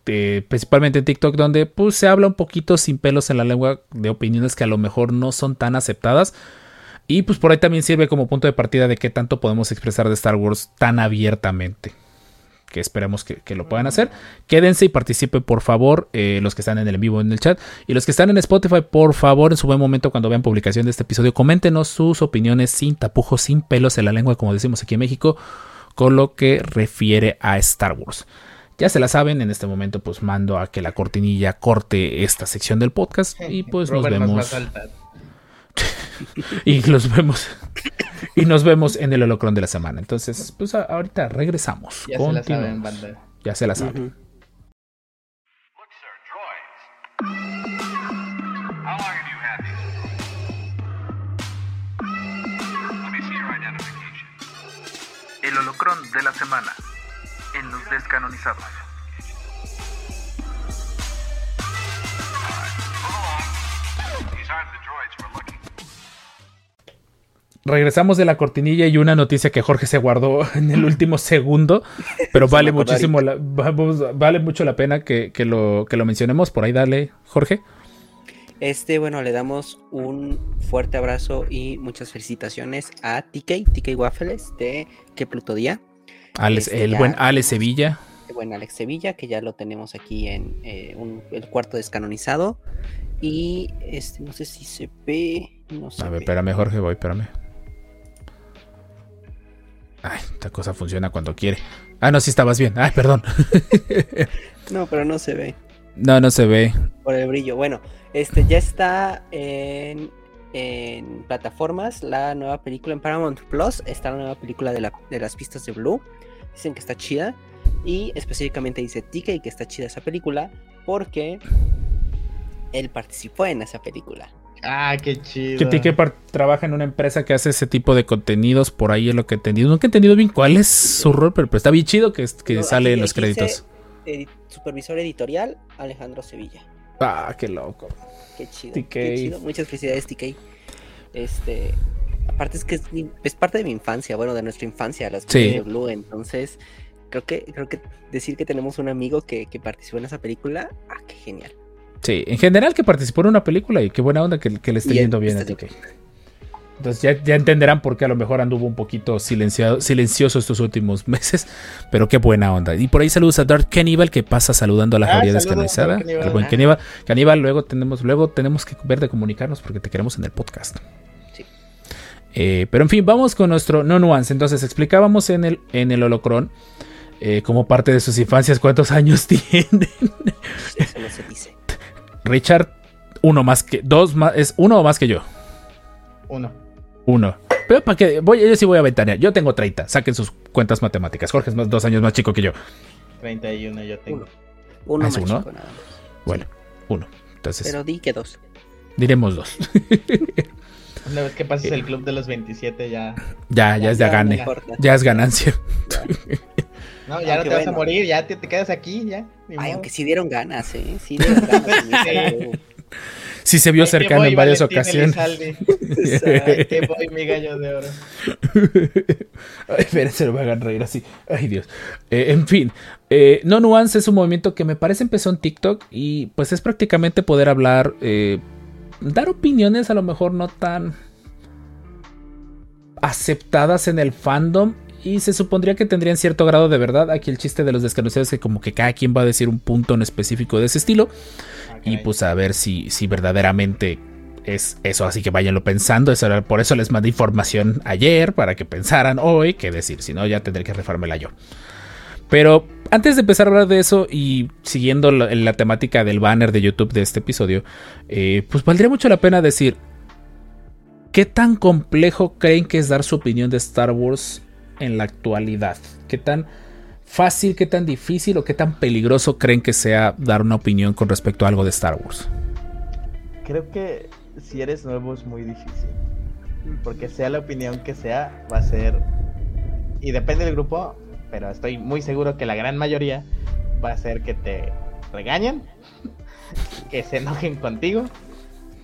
eh, principalmente en TikTok donde pues se habla un poquito sin pelos en la lengua de opiniones que a lo mejor no son tan aceptadas. Y pues por ahí también sirve como punto de partida de qué tanto podemos expresar de Star Wars tan abiertamente. Que esperemos que, que lo puedan hacer. Quédense y participen, por favor, eh, los que están en el en vivo en el chat. Y los que están en Spotify, por favor, en su buen momento, cuando vean publicación de este episodio, coméntenos sus opiniones sin tapujos, sin pelos en la lengua, como decimos aquí en México, con lo que refiere a Star Wars. Ya se la saben, en este momento pues mando a que la cortinilla corte esta sección del podcast y pues Robert nos vemos. y los vemos y nos vemos en el holocrón de la semana. Entonces, pues a- ahorita regresamos. Ya se la saben, banda. Ya se la saben. Ujú. Look, sir, droids. How long have you had these? Let me see your identification. El holocrón de la semana en los descanonizados. Regresamos de la cortinilla y una noticia que Jorge se guardó en el último segundo, pero vale muchísimo la, vamos, vale mucho la pena que, que lo, que lo mencionemos. Por ahí dale, Jorge. Este, bueno, le damos un fuerte abrazo y muchas felicitaciones a TK, TK Waffles de Que Pluto Día. Alex- Este, el ya- buen Ale Sevilla. Bueno, Alex Sevilla, que ya lo tenemos aquí en eh, un- el cuarto descanonizado. Y este, no sé si se ve. No se A ver, ve. espérame, Jorge, voy, espérame. Ay, esta cosa funciona cuando quiere. Ah, no, sí estabas bien. Ay, perdón. No, pero no se ve No, no se ve. por el brillo. Bueno, este ya está en, en plataformas la nueva película en Paramount Plus. Está la nueva película de, la- de las pistas de Blue. Dicen que está chida. Y específicamente dice TK que está chida esa película porque él participó en esa película. Ah, qué chido. Que trabaja en una empresa que hace ese tipo de contenidos. Por ahí es lo que he entendido. Nunca he entendido bien cuál es su rol, pero, pero está bien chido que, es- que No, sale en los créditos. Supervisor editorial Alejandro Sevilla. Ah, qué loco. Qué chido. TK. Qué chido. Muchas felicidades, TK. Este. Aparte es que es, mi- es parte de mi infancia, bueno, de nuestra infancia, las Sí. películas de Blue. Entonces, creo que, creo que decir que tenemos un amigo que, que participó en esa película, ah, qué genial. Sí, en general que participó en una película y qué buena onda que, que le esté yendo en bien a TK. Entonces ya, ya entenderán por qué a lo mejor anduvo un poquito silenciado, silencioso estos últimos meses, pero qué buena onda. Y por ahí saludos a Dark Cannibal que pasa saludando a la Ah, Cannibal. El buen Ah. Cannibal. Cannibal, luego tenemos, luego tenemos que ver de comunicarnos porque te queremos en el podcast. Sí. Eh, pero en fin, vamos con nuestro no nuance. Entonces explicábamos en el, en el holocrón eh, como parte de sus infancias cuántos años tienen. Eso no se dice. Richard, uno más que, dos más, es uno o más que yo. Uno. Uno. Pero para que voy, yo sí voy a ventanear. Yo tengo 30. Saquen sus cuentas matemáticas. Jorge es más, dos años más chico que yo. 31 yo tengo. Uno. Uno ¿Ah, más uno? chico nada más. Bueno, uno. Entonces, Pero di que dos. diremos dos. Una vez que pases el club de los 27 ya... ya, ya es de Ya, gane. Ya es ganancia. No, ya no te vas a morir, ya te, te quedas aquí, ya. Ay, modo. aunque sí dieron ganas, ¿eh? Sí dieron ganas. Sí. se vio cercano en varias Valentín ocasiones. Te voy, mi gallo de oro. Ay, espérense, me hagan reír así. Ay, Dios. Eh, en fin, eh, No Nuance es un movimiento que me parece empezó en TikTok y pues es prácticamente poder hablar, eh, dar opiniones a lo mejor no tan aceptadas en el fandom y se supondría que tendrían cierto grado de verdad. Aquí el chiste de los desconocidos es que como que cada quien va a decir un punto en específico de ese estilo y pues a ver si, si verdaderamente es eso, así que váyanlo pensando. Eso era- por eso les mandé información ayer para que pensaran hoy qué decir, si no ya tendré que refármela yo. Pero antes de empezar a hablar de eso y siguiendo la, la temática del banner de YouTube de este episodio, eh, pues valdría mucho la pena decir qué tan complejo creen que es dar su opinión de Star Wars en la actualidad. ¿Qué tan fácil, qué tan difícil o qué tan peligroso creen que sea dar una opinión con respecto a algo de Star Wars? Creo que si eres nuevo es muy difícil. Porque sea la opinión que sea, va a ser. Y depende del grupo, pero estoy muy seguro que la gran mayoría va a ser que te regañen, que se enojen contigo,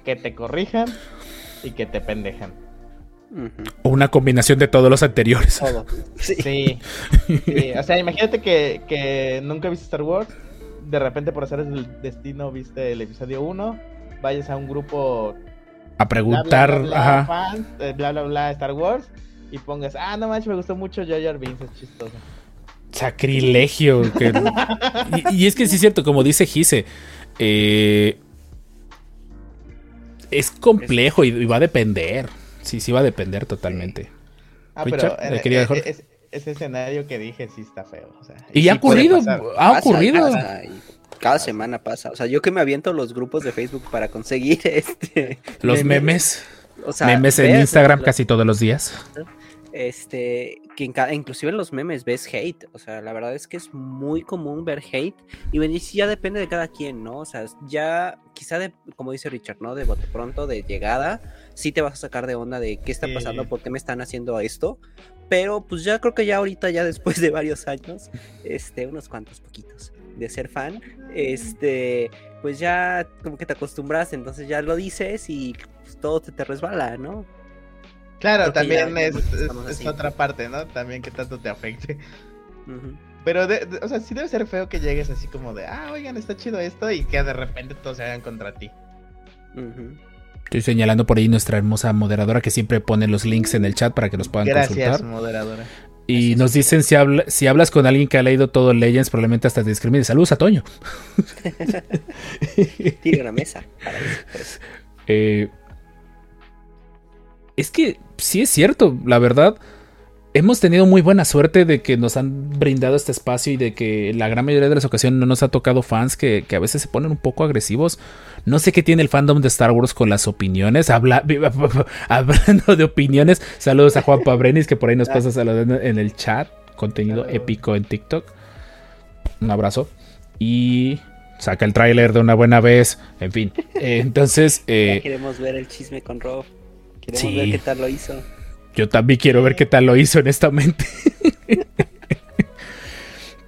que te corrijan y que te pendejan. O una combinación de todos los anteriores. Todo. Sí. Sí. sí, O sea, imagínate que, que nunca viste Star Wars, de repente por hacer el destino viste el episodio 1, vayas a un grupo A preguntar, bla, bla, bla, ajá. fans, eh, bla bla bla Star Wars y pongas, ah, no manches, me gustó mucho Jar Jar Binks, es chistoso. Sacrilegio. que- y, y es que sí es cierto, como dice Gise, eh, es complejo y, y va a depender. Sí, sí va a depender totalmente. Ah, Richard, pero ¿le eh, quería eh, Jorge? es- ese escenario que dije sí está feo. O sea, Y sí ha ocurrido, ha ocurrido. pasa, y cada semana pasa. O sea, yo que me aviento los grupos de Facebook para conseguir este. Los memes, O sea, memes en ves Instagram los- casi todos los días. Este, que en inclusive en los memes ves hate, o sea, la verdad es que es muy común ver hate y bueno, y sí ya depende de cada quien, ¿no? O sea, ya quizá de, como dice Richard, ¿no? De bote pronto, de llegada, sí te vas a sacar de onda de qué está pasando, por qué me están haciendo esto, pero pues ya creo que ya ahorita, ya después de varios años, este, unos cuantos poquitos de ser fan, este, pues ya como que te acostumbras, entonces ya lo dices y pues, todo te, te resbala, ¿no? Claro, Creo que ya también es, es- otra parte, ¿no? También que tanto te afecte. Pero, de- de- o sea, sí debe ser feo que llegues así como de, ah, oigan, está chido esto y que de repente todos se hagan contra ti. Ujú. Estoy señalando por ahí nuestra hermosa moderadora que siempre pone los links en el chat para que los puedan Gracias, consultar. moderadora. Y nos dicen si, habla- si hablas con alguien que ha leído todo Legends, probablemente hasta te discrimine. Saludos a Toño. Tiene una mesa para eso. Eh, es que sí es cierto, la verdad. Hemos tenido muy buena suerte de que nos han brindado este espacio y de que la gran mayoría de las ocasiones no nos ha tocado fans que, que a veces se ponen un poco agresivos. No sé qué tiene el fandom de Star Wars con las opiniones. Habla, hablando de opiniones, saludos a Juan Pabrenis que por ahí nos pasa saludando en el chat. Contenido épico en TikTok. Un abrazo. Y saca el tráiler de una buena vez. En fin. Eh, entonces, eh, queremos ver el chisme con Rob. Queremos sí. ver qué tal lo hizo. Yo también quiero ver qué tal lo hizo, honestamente.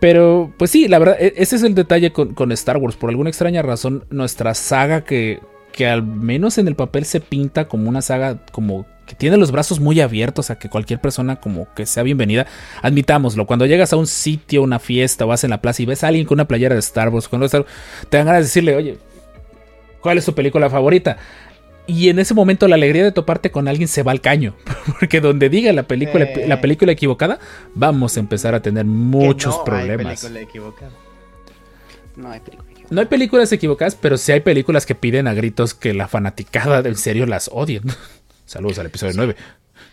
Pero, pues sí, la verdad, e- ese es el detalle con, con Star Wars. Por alguna extraña razón, nuestra saga que, que al menos en el papel se pinta como una saga como que tiene los brazos muy abiertos a que cualquier persona como que sea bienvenida. Admitámoslo, cuando llegas a un sitio, una fiesta vas en la plaza y ves a alguien con una playera de Star Wars, con Star Wars, te dan ganas de decirle, oye, ¿cuál es tu película favorita? Y en ese momento la alegría de toparte con alguien se va al caño. Porque donde diga la película, Eh. la película equivocada, vamos a empezar a tener muchos Que no hay problemas. película equivocada. No hay película. que- No hay películas equivocadas, pero sí hay películas que piden a gritos que la fanaticada de en serio las odien. Saludos al episodio 9.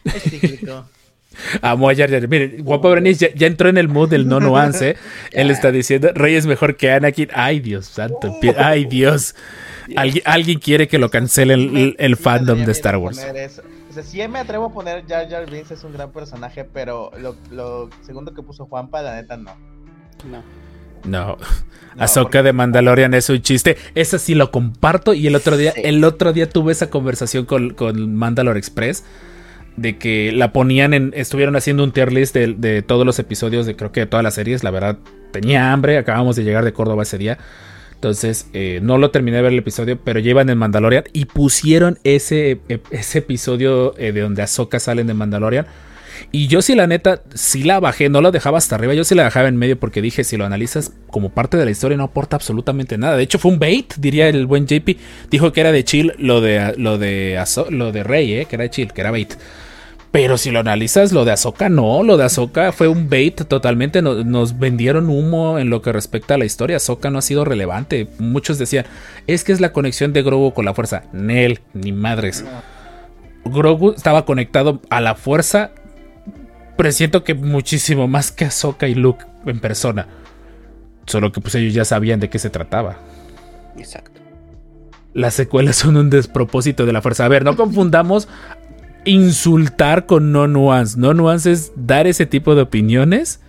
Es cíclico. Amo a Jar Jar. Miren, Guapo Brenis ya, ya entró en el mood del no nuance. Él está diciendo, Rey es mejor que Anakin. Ay, Dios santo. empie- Ay, Dios. Alguien, alguien quiere que lo cancelen el, fandom de Star Wars. O sea, sí me atrevo a poner Jar Jar Binks es un gran personaje, pero lo, lo segundo que puso Juanpa, la neta, no. No. No. No, Ahsoka de Mandalorian es un chiste. Ese sí lo comparto. Y el otro día, Sí. el otro día tuve esa conversación con, con Mandalore Express. De que la ponían en. Estuvieron haciendo un tier list de, de todos los episodios de creo que de todas las series. La verdad, tenía hambre. Acabamos de llegar de Córdoba ese día. Entonces, eh, no lo terminé de ver el episodio, pero llevan en Mandalorian y pusieron ese, e- ese episodio eh, de donde Ahsoka sale en Mandalorian. Y yo sí, la neta, sí la bajé, no la dejaba hasta arriba, yo sí la dejaba en medio porque dije, si lo analizas como parte de la historia no aporta absolutamente nada. De hecho, fue un bait, diría el buen JP. Dijo que era de chill lo de, lo de, lo de Rey, eh, que era de chill, que era bait. Pero si lo analizas, lo de Ahsoka no, lo de Ahsoka fue un bait totalmente, no- nos vendieron humo en lo que respecta a la historia, Ahsoka no ha sido relevante, muchos decían, es que es la conexión de Grogu con la fuerza, Nel, ni madres. Grogu estaba conectado a la fuerza, pero siento que muchísimo más que Ahsoka y Luke en persona. Solo que pues ellos ya sabían de qué se trataba. Exacto. Las secuelas son un despropósito de la fuerza. A ver, no confundamos insultar con no nuance. No nuance es dar ese tipo de opiniones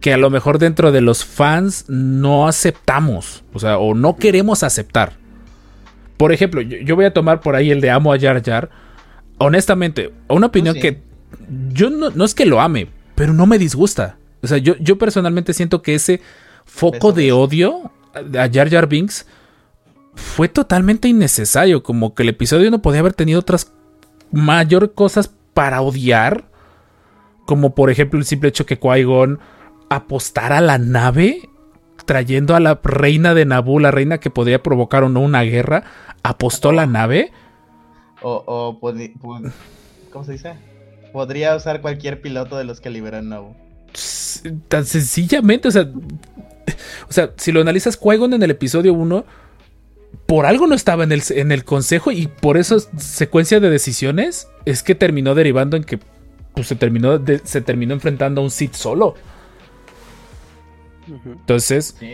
que a lo mejor dentro de los fans no aceptamos. O sea, o no queremos aceptar. Por ejemplo, yo, yo voy a tomar por ahí el de amo a Jar Jar. Honestamente, una opinión sí. que yo no, no es que lo ame, pero no me disgusta. O sea, yo, yo personalmente siento que ese foco de odio a Jar Jar Binks fue totalmente innecesario. Como que el episodio no podía haber tenido otras mayor cosas para odiar. Como por ejemplo el simple hecho que Qui-Gon apostara a la nave. Trayendo a la reina de Naboo, la reina que podría provocar o no una guerra. Apostó la nave. O, ¿cómo se dice? Podría usar cualquier piloto de los que liberó Nobu. s- Tan sencillamente, o sea. O sea, si lo analizas, Qui-Gon en el episodio 1. Por algo no estaba en el, en el consejo y por eso secuencia de decisiones es que terminó derivando en que pues, se, terminó de- se terminó enfrentando a un Sith solo. Entonces, Sí.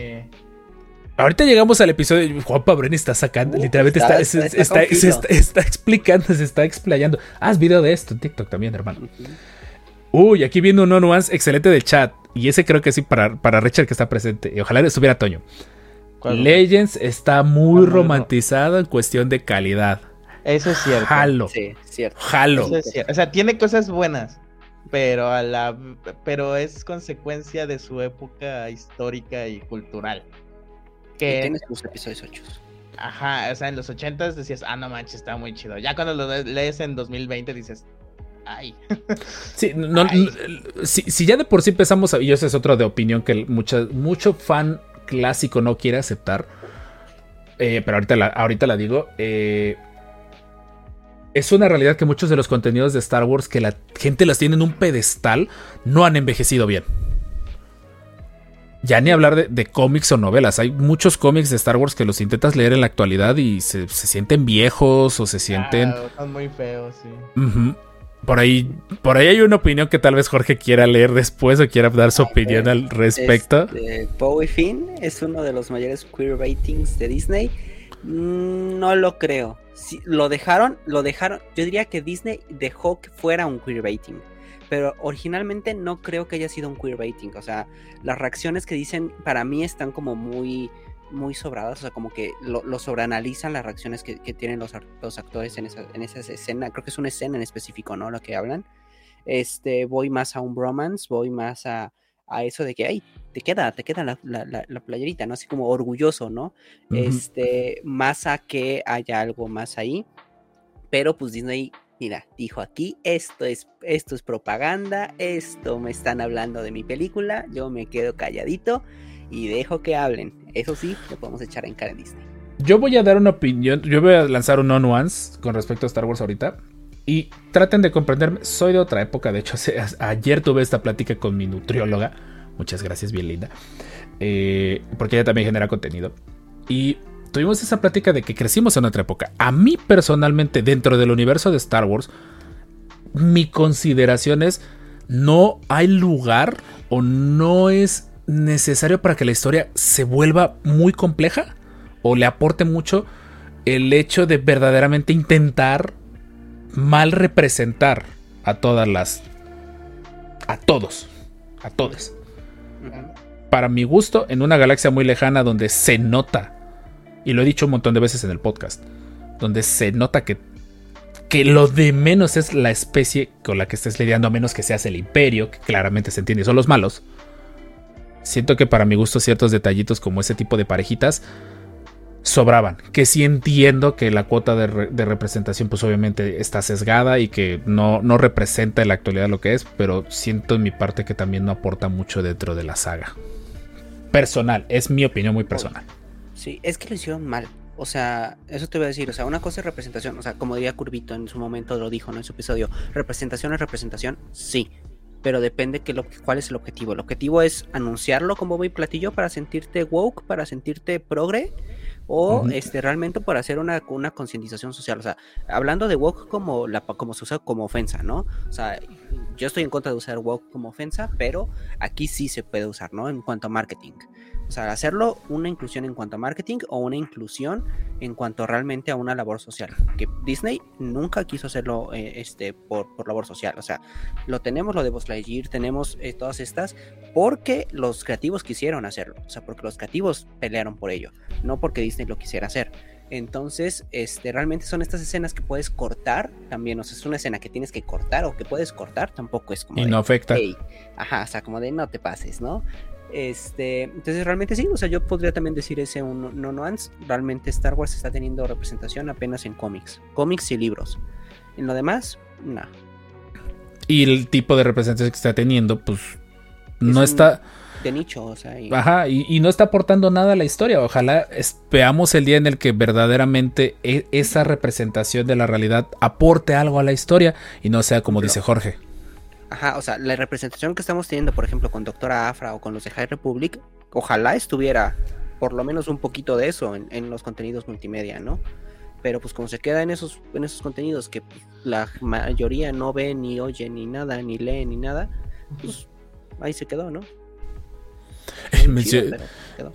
ahorita llegamos al episodio. Juan Pabrén está sacando, Uh, literalmente está- está, está- está, está con está- se filo. está- está explicando, se está explayando. Haz video de esto en TikTok también, hermano. Uy, aquí viene un no nuance excelente del chat. Y ese creo que sí para, para Richard que está presente. Y ojalá estuviera Toño. ¿Cuál? Legends está muy romantizado en cuestión de calidad. Eso es cierto. Jalo, Sí, cierto. jalo. Eso es cierto. O sea, tiene cosas buenas, pero a la pero es consecuencia de su época histórica y cultural. Y Que tiene sus episodios 8. ajá, o sea, en los 80 decías, "Ah, no manches, está muy chido." Ya cuando lo de- lees en 2020 dices, "Ay." Sí, no, Ay. no, si, si ya de por sí empezamos a. Y eso es otro de opinión que mucha- mucho fan clásico no quiere aceptar. eh, pero ahorita la, ahorita la digo. eh, es una realidad que muchos de los contenidos de Star Wars que la gente las tiene en un pedestal no han envejecido bien. Ya ni hablar de, de cómics o novelas. Hay muchos cómics de Star Wars que los intentas leer en la actualidad y se, se sienten viejos o se sienten. Ah, son muy feos, sí. Ujú. Por ahí, por ahí hay una opinión que tal vez Jorge quiera leer después o quiera dar su opinión al respecto. Este, Bowie Finn es uno de los mayores queer ratings de Disney. Mm, No lo creo. Si, lo dejaron, lo dejaron. Yo diría que Disney dejó que fuera un queer rating. Pero originalmente no creo que haya sido un queer rating. O sea, las reacciones que dicen para mí están como muy, muy sobradas. O sea, como que lo, lo sobreanalizan las reacciones que, que tienen los, los actores en esa, en esa escena. Creo que es una escena en específico, ¿no? Lo que hablan. Este, voy más a un bromance, voy más a, a eso de que, ay, te queda, te queda la, la- la- la playerita, ¿no? Así como orgulloso, ¿no? Ujú. Este, más a que haya algo más ahí. Pero pues Disney, mira, dijo aquí, esto es, esto es propaganda, esto me están hablando de mi película, yo me quedo calladito y dejo que hablen. Eso sí, lo podemos echar en cara en Disney. Yo voy a dar una opinión, yo voy a lanzar un no-nuance con respecto a Star Wars ahorita. Y traten de comprenderme, soy de otra época, de hecho ayer tuve esta plática con mi nutrióloga, muchas gracias, bien linda, eh, porque ella también genera contenido. Y tuvimos esa plática de que crecimos en otra época. A mí personalmente, dentro del universo de Star Wars, mi consideración es, no hay lugar o no es necesario para que la historia se vuelva muy compleja o le aporte mucho el hecho de verdaderamente intentar mal representar a todas las a todos a todos para mi gusto en una galaxia muy lejana donde se nota y lo he dicho un montón de veces en el podcast donde se nota que que lo de menos es la especie con la que estés lidiando a menos que seas el imperio que claramente se entiende son los malos siento que para mi gusto ciertos detallitos como ese tipo de parejitas sobraban. Que sí entiendo que la cuota de, re- de representación pues obviamente está sesgada y que no, no representa en la actualidad lo que es, pero siento en mi parte que también no aporta mucho dentro de la saga. Personal, es mi opinión muy personal. Sí, es que lo hicieron mal. O sea, eso te voy a decir. O sea, una cosa es representación. O sea, como diría Curvito en su momento lo dijo en su episodio. Representación es representación, sí. Pero depende que lo, cuál es el objetivo. El objetivo es anunciarlo como muy platillo para sentirte woke, para sentirte progre. O este realmente para hacer una, una concientización social. O sea, hablando de woke como la como se usa como ofensa, ¿no? O sea, yo estoy en contra de usar woke como ofensa, pero aquí sí se puede usar, ¿no? En cuanto a marketing. O sea, hacerlo una inclusión en cuanto a marketing o una inclusión en cuanto realmente a una labor social. Que Disney nunca quiso hacerlo eh, este, por, por labor social. O sea, lo tenemos lo de Buzz Lightyear, tenemos eh, todas estas porque los creativos quisieron hacerlo. O sea, porque los creativos pelearon por ello, no porque Disney lo quisiera hacer. Entonces, este, realmente son estas escenas que puedes cortar también. O sea, es una escena que tienes que cortar o que puedes cortar, tampoco es como. Y de, no afecta. Ajá, o sea, como de no te pases, ¿no? Este, entonces realmente sí, o sea, yo podría también decir ese un no, nuance. Realmente Star Wars está teniendo representación apenas en cómics, cómics y libros. En lo demás, no. Y el tipo de representación que está teniendo, pues no un- está. De nicho, o sea, y- Ajá, y, y no está aportando nada a la historia. Ojalá veamos el día en el que verdaderamente e- esa representación de la realidad aporte algo a la historia y no sea como Pero- dice Jorge. Ajá, o sea, la representación que estamos teniendo, por ejemplo, con Doctora Afra o con los de High Republic, ojalá estuviera por lo menos un poquito de eso en, en los contenidos multimedia, ¿no? Pero pues como se queda en esos, en esos contenidos que la mayoría no ve, ni oye, ni nada, ni lee, ni nada, pues ahí se quedó, ¿no? Mencio-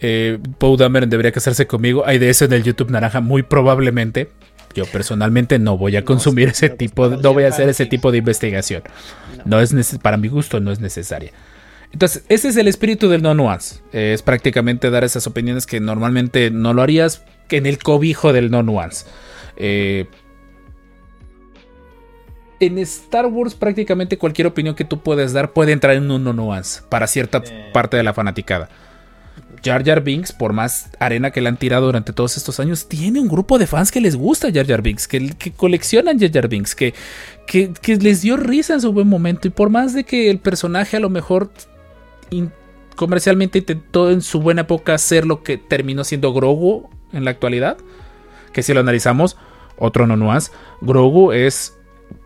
eh, Poe Dameron debería casarse conmigo. Hay de eso en el YouTube Naranja, muy probablemente. Yo personalmente no voy a consumir ese pero tipo, de- pues, no voy a hacer ese tipo de investigación. No. No es para mi gusto no es necesaria. Entonces, ese es el espíritu del no nuance. Eh, es prácticamente dar esas opiniones que normalmente no lo harías que en el cobijo del no nuance. Eh, en Star Wars prácticamente cualquier opinión que tú puedas dar puede entrar en un no nuance para cierta parte de la fanaticada. Jar Jar Binks, por más arena que le han tirado durante todos estos años, tiene un grupo de fans que les gusta Jar Jar Binks, que, que coleccionan Jar Jar Binks, que, que, que les dio risa en su buen momento. Y por más de que el personaje a lo mejor in- comercialmente intentó en su buena época hacer lo que terminó siendo Grogu en la actualidad, que si lo analizamos, otro no Grogu es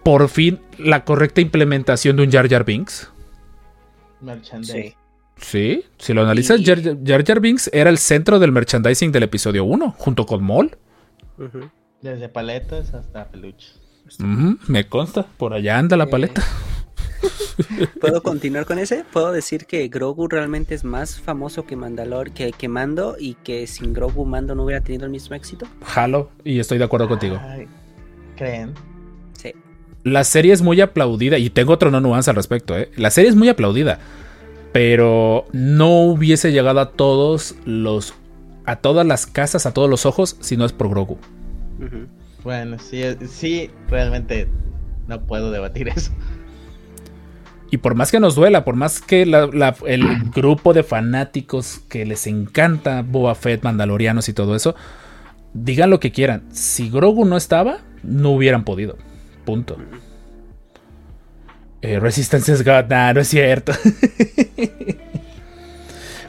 por fin la correcta implementación de un Jar Jar Binks. Merchandise. Sí. Sí, si lo analizas, Y- Jar, Jar Jar Binks era el centro del merchandising del episodio 1, junto con Maul. Desde paletas hasta peluches. Me consta, por allá anda la paleta. ¿Puedo continuar con ese? Puedo decir que Grogu realmente es más famoso que Mandalor, que, que Mando, y que sin Grogu Mando no hubiera tenido el mismo éxito. Jalo, y estoy de acuerdo contigo. ¿Creen? La serie es muy aplaudida, y tengo otro no nuance al respecto, ¿eh? La serie es muy aplaudida, pero no hubiese llegado a todos los. a todas las casas, a todos los ojos, si no es por Grogu. Bueno, sí, sí, realmente no puedo debatir eso. Y por más que nos duela, por más que la- la- el grupo de fanáticos que les encanta Boba Fett, Mandalorianos y todo eso, digan lo que quieran. Si Grogu no estaba, no hubieran podido. Punto. Eh, Resistance is God. Nah, no es cierto.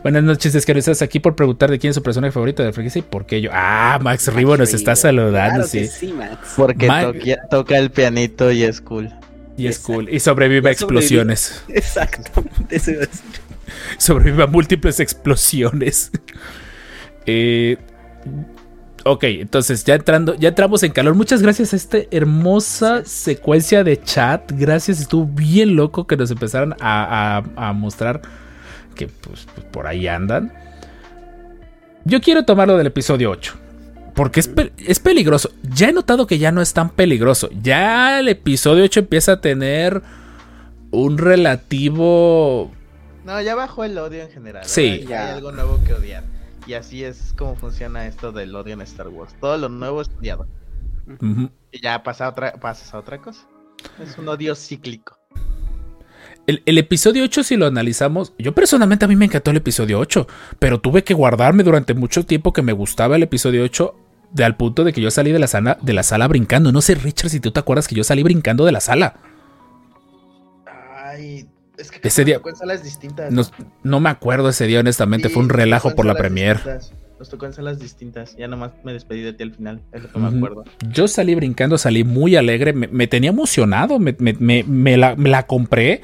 Buenas noches, descargados aquí por preguntar de quién es su personaje favorito de franquicia y por qué yo. Ah, Max Rivo nos está saludando, Claro sí. que sí, Max. Porque Ma- toca el pianito y es cool. Y es cool. Y sobrevive a explosiones. Exactamente, eso iba a decir. sobrevive a múltiples explosiones. Eh, ok, entonces ya entrando, ya entramos en calor. Muchas gracias a esta hermosa secuencia de chat. Gracias, estuvo bien loco que nos empezaran a, a- a mostrar que pues, pues, por ahí andan. Yo quiero tomarlo del episodio 8. Porque es, pe- es peligroso. Ya he notado que ya no es tan peligroso. Ya el episodio 8 empieza a tener un relativo No, ya bajó el odio en general. Sí. Ya. Hay algo nuevo que odiar. Y así es como funciona esto del odio en Star Wars. Todo lo nuevo es odiado. Y ya pasa otra, pasas a otra cosa. Es un odio cíclico. El, el episodio 8, si lo analizamos, yo personalmente a mí me encantó el episodio 8, pero tuve que guardarme durante mucho tiempo que me gustaba el episodio 8 de al punto de que yo salí de la sala, de la sala brincando. No sé, Richard, si tú te acuerdas que yo salí brincando de la sala. Ay, es que Ese día- nos tocó en salas distintas. No, no me acuerdo ese día, honestamente. Sí, Fue un nos relajo por la premier. distintas. Nos tocó en salas distintas. Ya nomás me despedí de ti al final. Es lo que me acuerdo. Yo salí brincando, salí muy alegre, me, me tenía emocionado, me, me- me- me la, me la compré.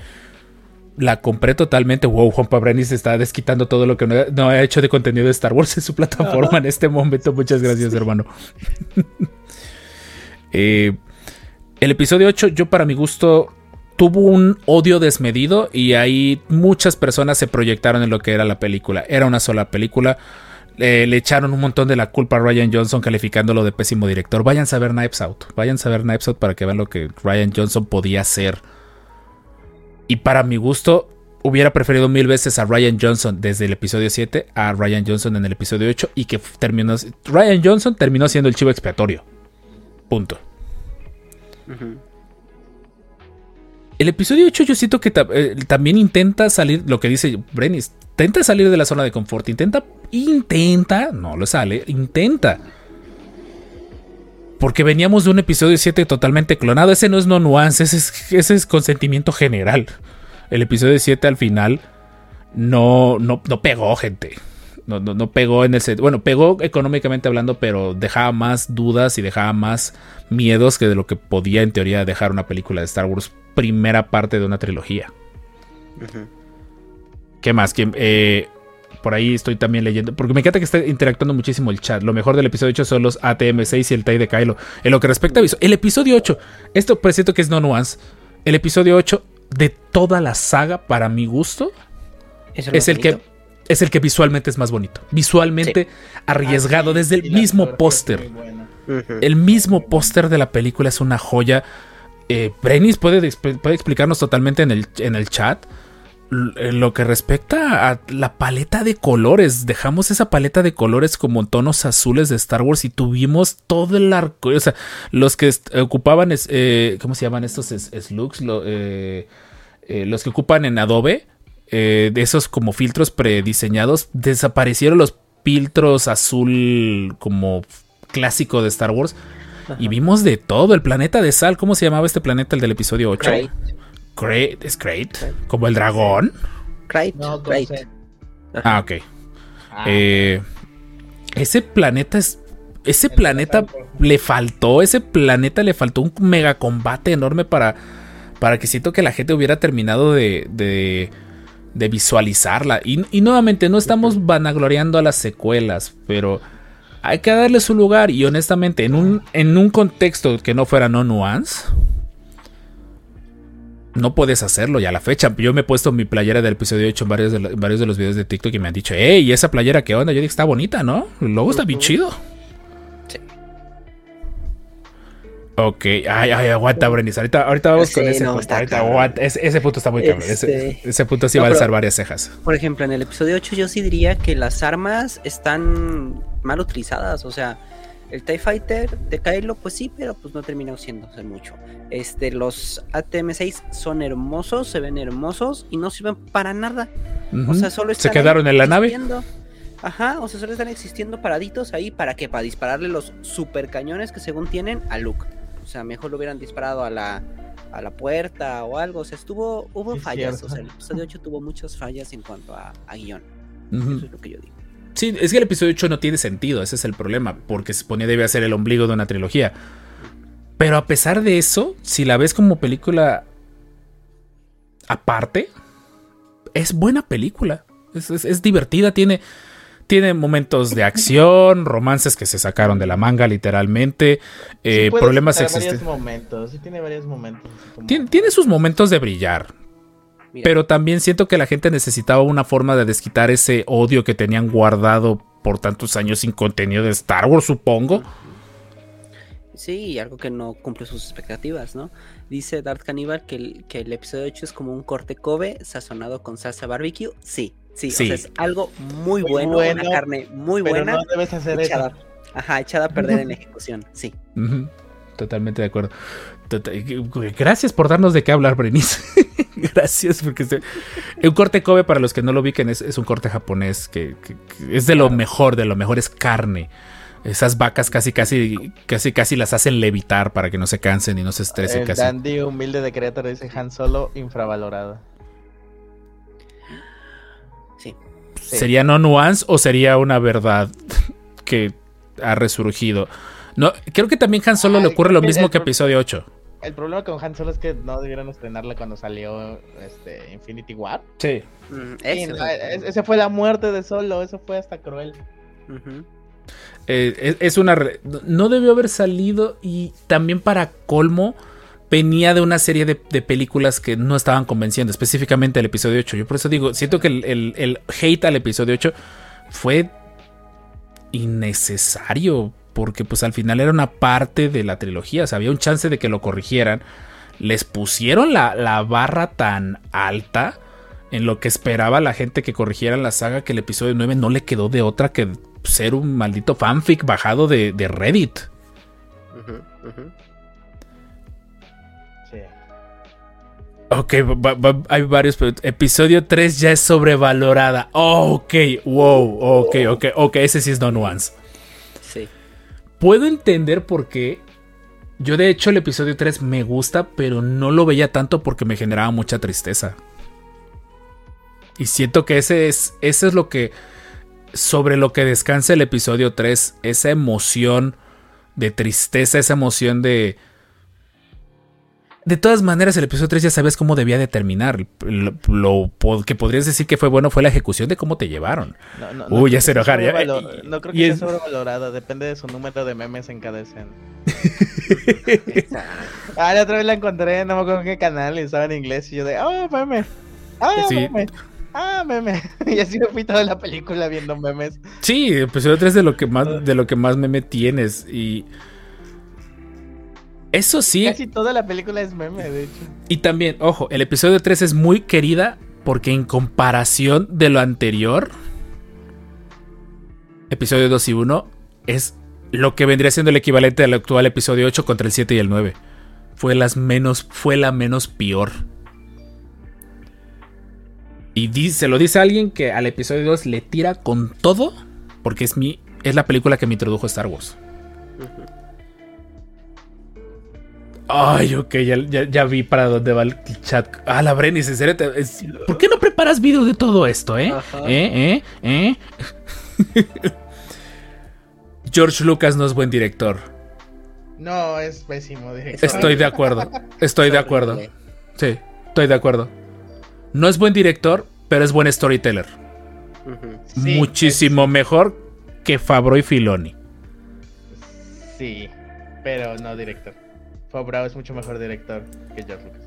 La compré totalmente. Wow, Juan Pabrani se está desquitando todo lo que no, no ha hecho de contenido de Star Wars en su plataforma en este momento. Muchas gracias, hermano. Eh, el episodio 8, yo para mi gusto, tuvo un odio desmedido y ahí muchas personas se proyectaron en lo que era la película. Era una sola película. Eh, le echaron un montón de la culpa a Ryan Johnson calificándolo de pésimo director. Vayan a ver Knives Out. Vayan a ver Knives Out para que vean lo que Ryan Johnson podía hacer. Y para mi gusto, hubiera preferido mil veces a Ryan Johnson desde el episodio 7 a Ryan Johnson en el episodio 8 y que terminó... Ryan Johnson terminó siendo el chivo expiatorio. Punto. Ujú. El episodio 8 yo siento que eh, también intenta salir, lo que dice Brenis, intenta salir de la zona de confort, intenta, intenta, no lo sale, intenta. Porque veníamos de un episodio 7 totalmente clonado, ese no es no nuance, ese es, ese es consentimiento general. El episodio 7 al final no, no, no pegó, gente. No, no, no pegó en el set. Bueno, pegó económicamente hablando, pero dejaba más dudas y dejaba más miedos que de lo que podía en teoría dejar una película de Star Wars, primera parte de una trilogía. ¿Qué más? ¿Quién- eh, por ahí estoy también leyendo. Porque me encanta que esté interactuando muchísimo el chat. Lo mejor del episodio 8 son los ATM6 y el TIE de Kylo. En lo que respecta a el episodio 8, esto presiento que es no nuance. El episodio 8 de toda la saga, para mi gusto, es el que es el que visualmente es más bonito. Visualmente arriesgado Ah, sí, desde el mismo póster. El mismo póster de la película es una joya. Eh, Brenis puede, exp- puede explicarnos totalmente en el, chat. En Lo que respecta a la paleta de colores, dejamos esa paleta de colores como tonos azules de Star Wars y tuvimos todo el arco. O sea, los que ocupaban, eh, ¿cómo se llaman estos es- eh, eh, los que ocupan en Adobe, de esos como filtros prediseñados, desaparecieron los filtros azul como clásico de Star Wars. Y vimos de todo, el planeta de sal, ¿cómo se llamaba este planeta, el del episodio 8? Crate. Crate, es Crate, como el dragón. Crate. No, Crate. Ah, ok. Ah, Eh, ese planeta es. Ese planeta le faltó. Ese planeta le faltó un mega combate enorme para. Para que siento que la gente hubiera terminado de. de, de visualizarla. Y, y nuevamente, no estamos vanagloriando a las secuelas. Pero hay que darle su lugar. Y honestamente, en un, en un contexto que no fuera no nuance. No puedes hacerlo ya a la fecha. Yo me he puesto mi playera del episodio 8 en varios de, lo- en varios de los videos de TikTok y me han dicho, hey, ¿y esa playera qué onda? Yo dije, está bonita, ¿no? El logo está bien chido. Ok, ay, ay, aguanta, Brenis. Ahorita, ahorita vamos con ese no, punto. Ahorita aguanta. Ese, ese punto está muy cabrón. Ese, Este- ese punto sí No, va a alzar varias cejas. Por ejemplo, en el episodio 8 yo sí diría que las armas están mal utilizadas. O sea, el TIE Fighter de Kylo, pues sí, pero pues no terminó siendo hacer mucho. Este, los ATM6 son hermosos, se ven hermosos y no sirven para nada. O sea, solo Se están quedaron ahí en la nave. Ajá, o sea, solo están existiendo paraditos ahí para qué? Para dispararle los super cañones que según tienen a Luke. O sea, mejor lo hubieran disparado a la a la puerta o algo. O sea, estuvo hubo Es fallas. cierto. O sea, el episodio 8 tuvo muchas fallas en cuanto a, a guion. Eso es lo que yo digo. Sí, es que el episodio 8 no tiene sentido, ese es el problema, porque se ponía debe ser el ombligo de una trilogía. Pero a pesar de eso, si la ves como película aparte, es buena película. Es, es- es divertida, tiene, tiene momentos de acción, romances que se sacaron de la manga literalmente, eh, sí puede problemas existentes. momentos. Sí, tiene varios momentos. como- Tiene, tiene sus momentos de brillar, Mira, pero también siento que la gente necesitaba una forma de desquitar ese odio que tenían guardado por tantos años sin contenido de Star Wars, supongo. Sí, algo que no cumple sus expectativas, ¿no? Dice Darth Cannibal que el, que el episodio 8 es como un corte Kobe sazonado con salsa barbecue. Sí, sí, Sí. o sea, es algo muy Muy bueno, bueno, una carne muy Pero buena. no debes hacer echada, eso. ajá, echada a perder en la ejecución, sí. Totalmente de acuerdo. Tota- Gracias por darnos de qué hablar, Berenice. Gracias, porque este- un corte Kobe, para los que no lo ubiquen, es, es un corte japonés que, que- que es de lo mejor, de lo mejor es carne. Esas vacas casi, casi, casi, casi las hacen levitar para que no se cansen y no se estresen El casi. dandy humilde de Querétaro dice Han Solo infravalorado. Sí. ¿Sería no nuance o sería una verdad que ha resurgido? No, creo que también Han Solo le ocurre lo mismo que episodio 8. El problema con Han Solo es que no debieron estrenarla cuando salió este, Infinity War. Sí. Mm, ese no, fue el es- problema. ese fue la muerte de Solo, eso fue hasta cruel. Eh, es, es una. No debió haber salido y también para colmo venía de una serie de, de películas que no estaban convenciendo, específicamente el episodio 8. Yo por eso digo, siento que el, el- hate al episodio 8 fue innecesario, porque pues al final era una parte de la trilogía, o sea, había un chance de que lo corrigieran. Les pusieron la, la barra tan alta en lo que esperaba la gente que corrigieran la saga que el episodio 9 no le quedó de otra que ser un maldito fanfic bajado de, de Reddit. Ujú. Sí. Ok, va- va- hay varios, pero episodio 3 ya es sobrevalorada. Oh, ok, wow, ok, ok, ok, ese sí es no nuance. Sí. Puedo entender por qué. Yo de hecho el episodio 3 me gusta, pero no lo veía tanto porque me generaba mucha tristeza. Y siento que ese es, ese es lo que, sobre lo que descansa el episodio 3, esa emoción de tristeza, esa emoción de... De todas maneras, el episodio 3 ya sabes cómo debía de terminar. Lo, que podrías decir que fue bueno fue la ejecución de cómo te llevaron. No, no, Uy, ya se enojaron, ya- No creo que sea es- sobrevalorada, depende de su número de memes en cada escena. Ah, la otra vez la encontré, no me acuerdo en qué canal, y estaba en inglés, y yo de, oh, meme. Ah, Sí. meme. Ah, meme. Y así me fui toda la película viendo memes. Sí, el episodio 3 de lo que más, de lo que más meme tienes. Y. Eso sí. Casi toda la película es meme, de hecho. Y también, ojo, el episodio 3 es muy querida porque en comparación de lo anterior, episodio 2 y 1 es lo que vendría siendo el equivalente al actual episodio 8 contra el 7 y el 9. Fue las menos, fue la menos peor. Y dice, se lo dice alguien que al episodio 2 le tira con todo porque es mi es la película que me introdujo a Star Wars. Ay, ok, ya, ya- ya vi para dónde va el chat. Ah, la Brenis, en serio. te- es- ¿Por qué no preparas video de todo esto, eh? Ajá. ¿Eh? ¿Eh? ¿Eh? George Lucas no es buen director. No, es pésimo director. Estoy de acuerdo. Estoy de acuerdo. Sí, estoy de acuerdo. No es buen director, pero es buen storyteller. Sí, Muchísimo mejor que Fabro y Filoni. Sí, pero no director. Favreau es mucho mejor director que George Lucas.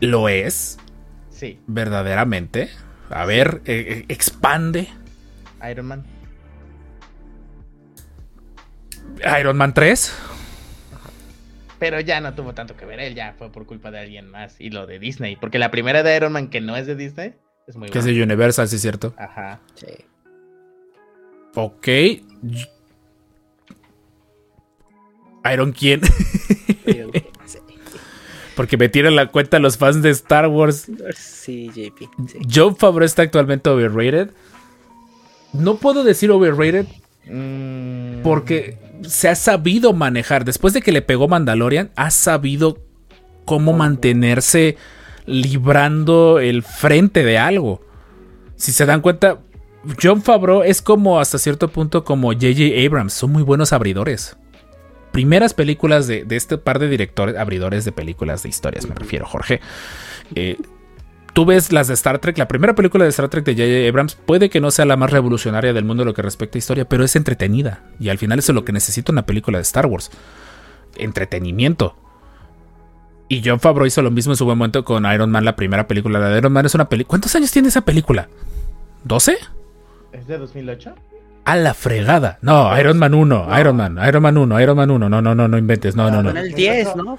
Lo es, Sí, verdaderamente. A ver, eh, eh, expande. Iron Man. Iron Man 3. Pero ya no tuvo tanto que ver él, ya fue por culpa de alguien más. Y lo de Disney. Porque la primera de Iron Man que no es de Disney es muy Que es de Universal, sí es cierto. Ajá. Sí. Ok. Iron quién? Porque me tiran la cuenta los fans de Star Wars. Sí, JP. Sí. John Favreau está actualmente overrated. No puedo decir overrated Mm, porque se ha sabido manejar. Después de que le pegó Mandalorian, ha sabido cómo mantenerse librando el frente de algo. Si se dan cuenta, John Favreau es como hasta cierto punto como J.J. Abrams. Son muy buenos abridores. Primeras películas de, de este par de directores, abridores de películas de historias, me refiero, Jorge. Eh, tú ves las de Star Trek, la primera película de Star Trek de J.J. Abrams puede que no sea la más revolucionaria del mundo en lo que respecta a historia, pero es entretenida. Y al final eso es lo que necesita una película de Star Wars. Entretenimiento. Y John Favreau hizo lo mismo en su buen momento con Iron Man, la primera película de Iron Man. Es una película. ¿Cuántos años tiene esa película? ¿12? ¿Es de 2008? A la fregada. No, Iron Man 1, Iron Man, Iron Man 1, Iron Man 1. No, no, no, no inventes. No, no, Fue no. en el 10, ¿no?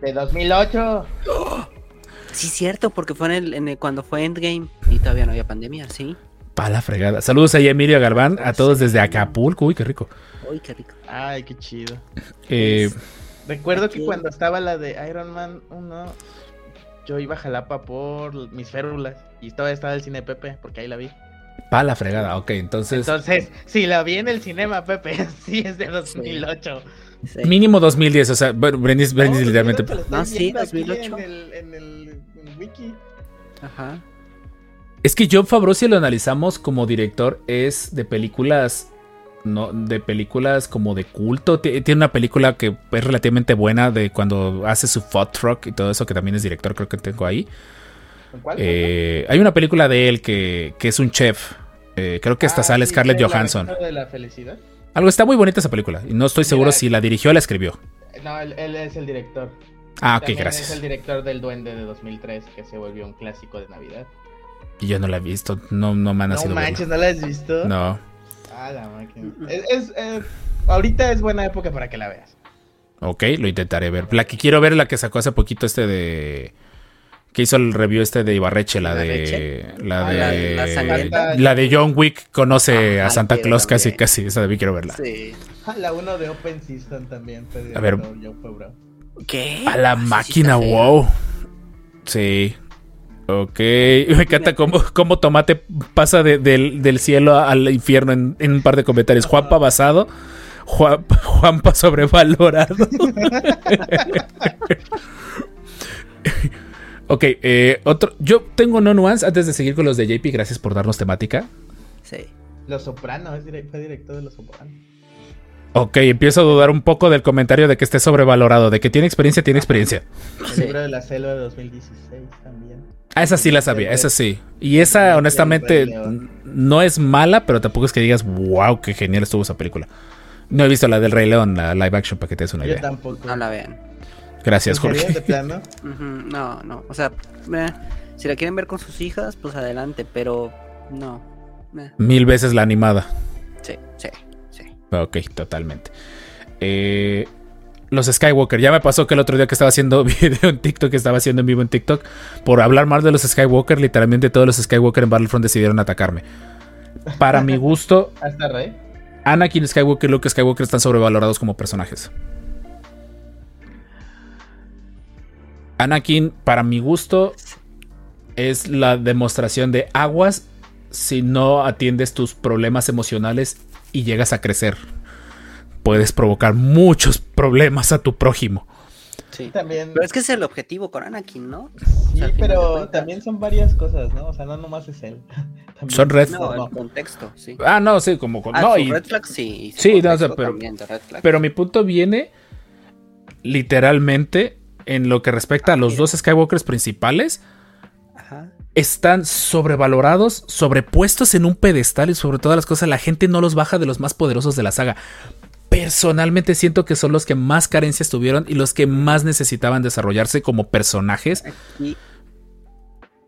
De 2008. Sí, cierto, porque fue en el, en el- cuando fue Endgame y todavía no había pandemia, sí. Pa' la fregada. Saludos ahí a Emilio Galván, a todos desde Acapulco. Uy, qué rico. Uy, qué rico. Ay, qué chido. Eh, Recuerdo que cuando estaba la de Iron Man 1, yo iba a Jalapa por mis férulas y estaba, estaba el cine Pepe, porque ahí la vi. Pa' la fregada, ok. Entonces, Entonces, si la vi en el cinema Pepe, sí es de 2008. Sí. mínimo 2010. O sea, bueno, Brendis, Brendis No, literalmente. 2008 lo No, estoy sí, viendo aquí 2008. En el, en el, en el wiki. Ajá. Es que John Favreau, si lo analizamos como director, es de películas. No, de películas como de culto. Ti- Tiene una película que es relativamente buena de cuando hace su food truck y todo eso, que también es director, creo que tengo ahí. ¿Con cuál? Eh, hay una película de él que, que es un chef. Eh, creo que hasta Ah, sale Scarlett ¿de la Johansson. de la felicidad? Algo está muy bonita esa película. Y no estoy seguro si la dirigió o la escribió. No, él, él es el director. Ah, ok, También Es gracias. el director del Duende de 2003, que se volvió un clásico de Navidad. Y yo no la he visto. No, no me ha No manches, ¿no la has visto? No. Ah, la máquina. Es, es, eh, ahorita es buena época para que la veas. Ok, lo intentaré ver. La que quiero ver es la que sacó hace poquito este de. Que hizo el review este de Ibarreche, la de. Ah, la- de. la de John Wick conoce Ajá, a Santa Claus casi, casi. Esa también quiero verla. Sí. Ah, La uno de Open System también. de A ver. ¿Qué? A la Ah, máquina, wow. Sí. Ok. Me encanta cómo, cómo Tomate pasa de- del, del cielo al infierno en, en un par de comentarios. Juanpa basado. Juan, Juanpa sobrevalorado. ok, eh, otro. Yo tengo no nuance antes de seguir con los de JP. Gracias por darnos temática. Sí. Los Sopranos, es direct- fue director de Los Sopranos. Ok, empiezo a dudar un poco del comentario de que esté sobrevalorado. De que tiene experiencia, tiene experiencia. El libro de la selva de 2016 también. Ah, esa sí la sabía, esa sí. Y esa, honestamente, no es mala, pero tampoco es que digas, wow, qué genial estuvo esa película. No he visto la del Rey León, la live action, para que te des una Yo idea. tampoco. No la vean. Gracias, ¿En serio, Jorge. de plano? No, no. O sea, eh, si la quieren ver con sus hijas, pues adelante, pero no. Mil veces la animada. Sí, sí, sí. Ok, totalmente. Eh, los Skywalker. Ya me pasó que el otro día que estaba haciendo video en TikTok, que estaba haciendo en vivo en TikTok, por hablar mal de los Skywalker, literalmente todos los Skywalker en Battlefront decidieron atacarme. Para mi gusto, Hasta Rey. Anakin Skywalker y Luke Skywalker están sobrevalorados como personajes. Anakin, para mi gusto, es la demostración de aguas si no atiendes tus problemas emocionales y llegas a crecer. Puedes provocar muchos problemas a tu prójimo. Sí. También. Pero es que es el objetivo con Anakin, ¿no? Sí, pero también son varias cosas, ¿no? O sea, no nomás es él. También- Son red- No, No. el contexto, sí. Ah, no, sí, como con. Ah, no, su y- red flag sí. y Sí, no, o sea, pero- también de red flag. Pero mi punto viene literalmente en lo que respecta a los dos Skywalkers principales. Ajá. están sobrevalorados, sobrepuestos en un pedestal y sobre todas las cosas la gente no los baja de los más poderosos de la saga. Personalmente siento que son los que más carencias tuvieron y los que más necesitaban desarrollarse como personajes.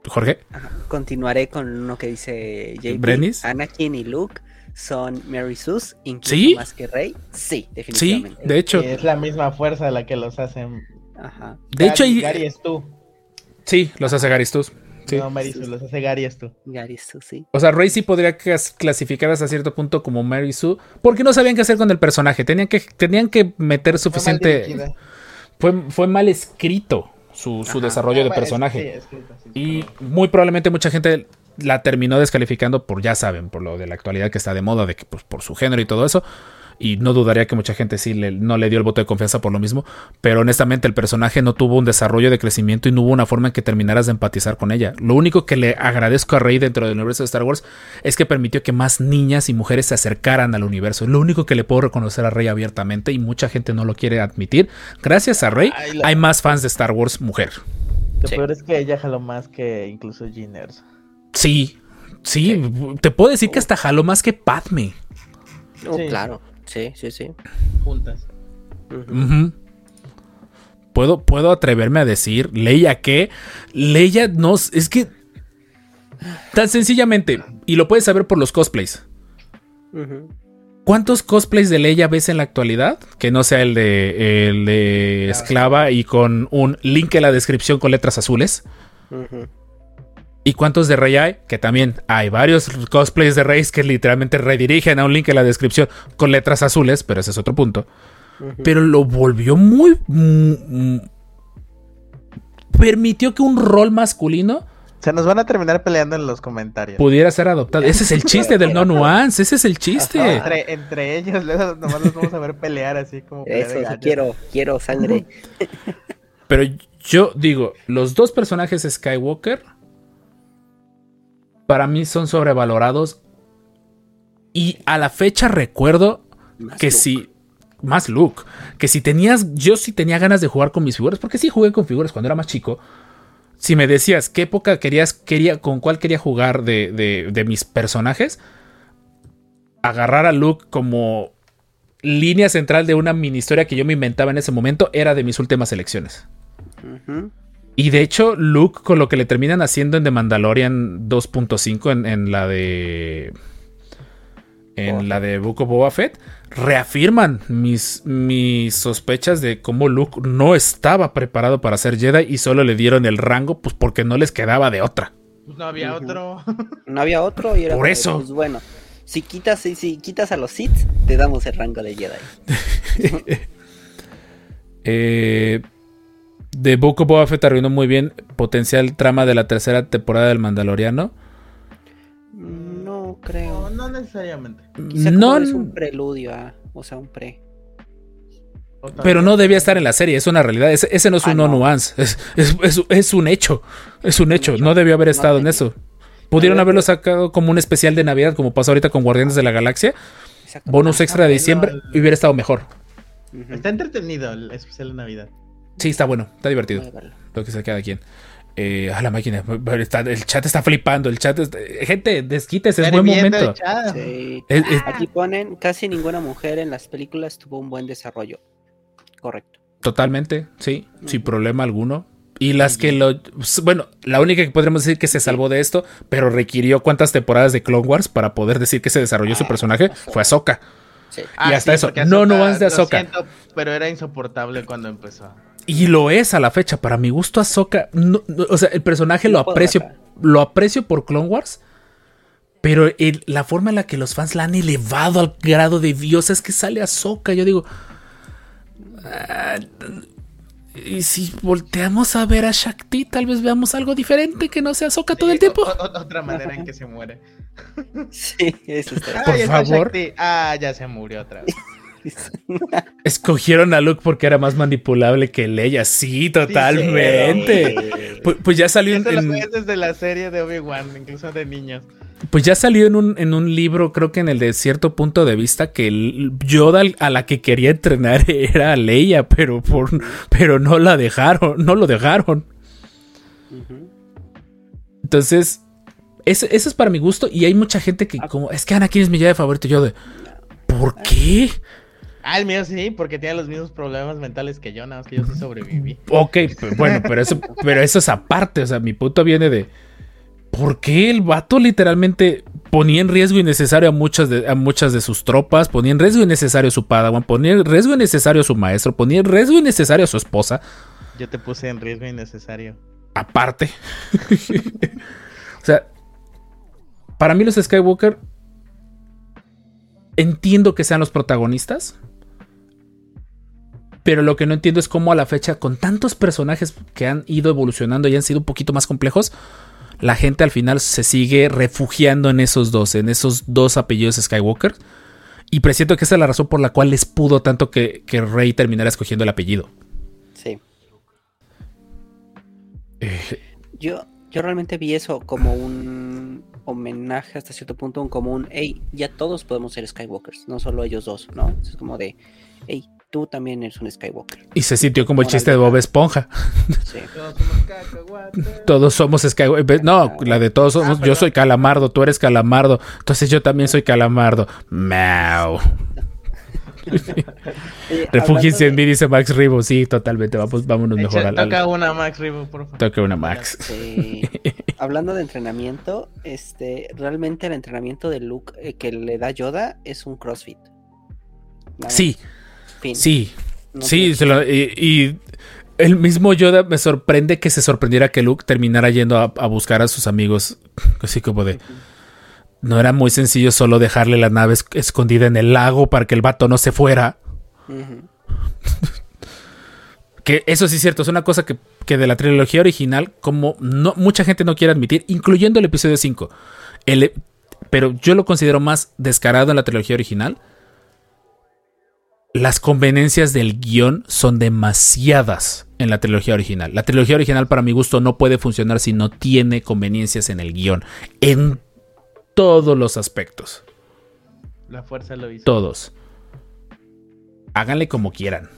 Jorge, ajá, continuaré con uno que dice JP. ¿Brenis? Anakin y Luke son Mary Sus, incluso ¿Sí? más que Rey. Sí, sí, definitivamente. de hecho, es la misma fuerza la que los hacen. Ajá. de hecho, Gary, hay- Gary es tú. sí, los hace Garistus. Sí. No, Marisu, los hace Gary es tú. Gary Sus, sí. O sea, Rey sí podría clas- clasificar hasta cierto punto como Mary Sue, porque no sabían qué hacer con el personaje. Tenían que, tenían que meter Fue mal suficiente. Fue, fue mal escrito su, su desarrollo de personaje. sí, escrito, sí, Y muy probablemente mucha gente la terminó descalificando por, ya saben, por lo de la actualidad que está de moda, de que pues, por su género y todo eso. Y no dudaría que mucha gente sí le- no le dio el voto de confianza por lo mismo. Pero honestamente el personaje no tuvo un desarrollo de crecimiento y no hubo una forma en que terminaras de empatizar con ella. Lo único que le agradezco a Rey dentro del universo de Star Wars es que permitió que más niñas y mujeres se acercaran al universo. Lo único que le puedo reconocer a Rey abiertamente y mucha gente no lo quiere admitir. Gracias a Rey hay más fans de Star Wars mujer. Lo Sí. peor es que ella jaló más que incluso Giners. Sí, sí, te puedo decir que hasta jaló más que Padme. Oh, Sí. claro. Sí, sí, sí. Juntas. Puedo, puedo atreverme a decir, Leia que Leia no es que tan sencillamente, y lo puedes saber por los cosplays. ¿Cuántos cosplays de Leia ves en la actualidad? Que no sea el de, el de esclava y con un link en la descripción con letras azules. Ujú. ¿Y cuántos de Rey hay? Que también hay varios cosplays de Rey que literalmente redirigen a un link en la descripción con letras azules, pero ese es otro punto. Pero lo volvió muy... mm, permitió que un rol masculino Se nos van a terminar peleando en los comentarios. pudiera ser adoptado. Ese es el chiste del no nuance, ese es el chiste. Entre, entre ellos, luego nomás los vamos a ver pelear así como Eso sí quiero, quiero sangre. Pero yo digo, los dos personajes Skywalker para mí son sobrevalorados. Y a la fecha recuerdo Más que si. Más Luke. Que si tenías. Yo sí tenía ganas de jugar con mis figuras. Porque sí jugué con figuras cuando era más chico. Si me decías qué época querías. quería Con cuál quería jugar de, de- de mis personajes. Agarrar a Luke como línea central de una mini historia que yo me inventaba en ese momento. Era de mis últimas elecciones. Ujú. Y de hecho, Luke, con lo que le terminan haciendo en The Mandalorian 2.5, en, en la de. En la de Book of Boba Fett, reafirman mis, mis sospechas de cómo Luke no estaba preparado para ser Jedi y solo le dieron el rango, pues porque no les quedaba de otra. Pues no había otro. No había otro y era Por eso. pues, bueno, si quitas, si, si quitas a los Sith, te damos el rango de Jedi. Eh, The Book of Boba Fett arruinó muy bien potencial trama de la tercera temporada del Mandaloriano. No creo. No, no necesariamente. Quizá No, es un preludio, a, o sea, un pre. Pero no debía estar en la serie, es una realidad. Ese, ese no es Ah, un no, no. nuance, es, es- es- es un hecho. Es un hecho, no debió haber No estado en eso. Pudieron haberlo sacado como un especial de Navidad, como pasó ahorita con Guardianes de la Galaxia. Bonus extra de bueno, diciembre hubiera estado mejor. Está entretenido el especial de Navidad. Sí, está bueno, está divertido. Lo que se queda quien. Eh, a la máquina, está- el chat está flipando. El chat, está- gente, desquítese, es buen momento. chat. Sí. Es- es- Aquí ponen, casi ninguna mujer en las películas tuvo un buen desarrollo. Correcto. Totalmente, sí, sin problema alguno. Y las que lo. Bueno, la única que podríamos decir que se salvó de esto, pero requirió cuántas temporadas de Clone Wars para poder decir que se desarrolló su Ah, personaje, fue Ahsoka. Sí. Y hasta eso, no Ahsoka, nuance de lo Ahsoka. siento, pero era insoportable cuando empezó. Y lo es a la fecha. Para mi gusto, Ahsoka. no- no, o sea, el personaje lo aprecio. matar. Lo aprecio por Clone Wars. Pero el- la forma en la que los fans la han elevado al grado de Dios es que sale Ahsoka. Yo digo. ah, y si volteamos a ver a Shakti, tal vez veamos algo diferente que no sea Ahsoka todo el tiempo. o- o- otra manera en que se muere. Sí, eso está. Por favor. Shakti. Ah, ya se murió otra vez. Escogieron a Luke porque era más manipulable que Leia. Sí, totalmente. Sí. Pues, pues ya salió en, Eso en- desde la serie de Obi-Wan, incluso de niños. Pues ya salió en un, en un libro, creo que en el de cierto punto de vista, que el- Yoda a la que quería entrenar era a Leia, pero por, pero no la dejaron, no lo dejaron. Entonces, ese, ese es para mi gusto. Y hay mucha gente que como, es que Anakin es mi Jedi favorito. Yo de, ¿por qué? Ah, el mío sí, porque tiene los mismos problemas mentales que yo, nada más que yo sí sobreviví. Ok, pues, bueno, pero eso, pero eso es aparte. O sea, mi punto viene de. ¿Por qué el vato literalmente ponía en riesgo innecesario a muchas de, a muchas de sus tropas? Ponía en riesgo innecesario a su padawan, ponía en riesgo innecesario a su maestro, ponía en riesgo innecesario a su esposa. Yo te puse en riesgo innecesario. Aparte. o sea, para mí los Skywalker entiendo que sean los protagonistas. Pero lo que no entiendo es cómo a la fecha, con tantos personajes que han ido evolucionando y han sido un poquito más complejos, la gente al final se sigue refugiando en esos dos, en esos dos apellidos Skywalker. Y presiento que esa es la razón por la cual les pudo tanto que, que Rey terminara escogiendo el apellido. Sí. Eh, Yo, yo realmente vi eso como un homenaje hasta cierto punto, un como un, hey, ya todos podemos ser Skywalkers, no solo ellos dos, ¿no? Es como de, hey, tú también eres un Skywalker. y se sintió como el chiste de Bob Esponja. Sí. Todos somos cacahuates. Todos somos Skywalker. No, la de todos somos. Ah, yo soy Calamardo, tú eres Calamardo. Entonces yo también soy Calamardo. Mau. Oye, Refúgiense en hablando mí, dice Max Ribo. Sí, totalmente. Vamos, vámonos mejor al, al- Toca una Max Rivo, por favor. Toca una Max. de- sí. hablando de entrenamiento, este, realmente el entrenamiento de Luke eh, que le da Yoda es un CrossFit. Nada Sí, más. Fin. sí. No Sí, tiene se lo- y, y el mismo Yoda me sorprende que se sorprendiera que Luke terminara yendo a, a buscar a sus amigos. Así como de. No era muy sencillo solo dejarle la nave es- escondida en el lago para que el vato no se fuera. Que eso sí es cierto, es una cosa que, que de la trilogía original, como no, mucha gente no quiere admitir, incluyendo el episodio 5. El e- pero yo lo considero más descarado en la trilogía original. Las conveniencias del guion son demasiadas en la trilogía original. La trilogía original, para mi gusto, no puede funcionar si no tiene conveniencias en el guion. En todos los aspectos. La fuerza lo hizo. Todos. Háganle como quieran.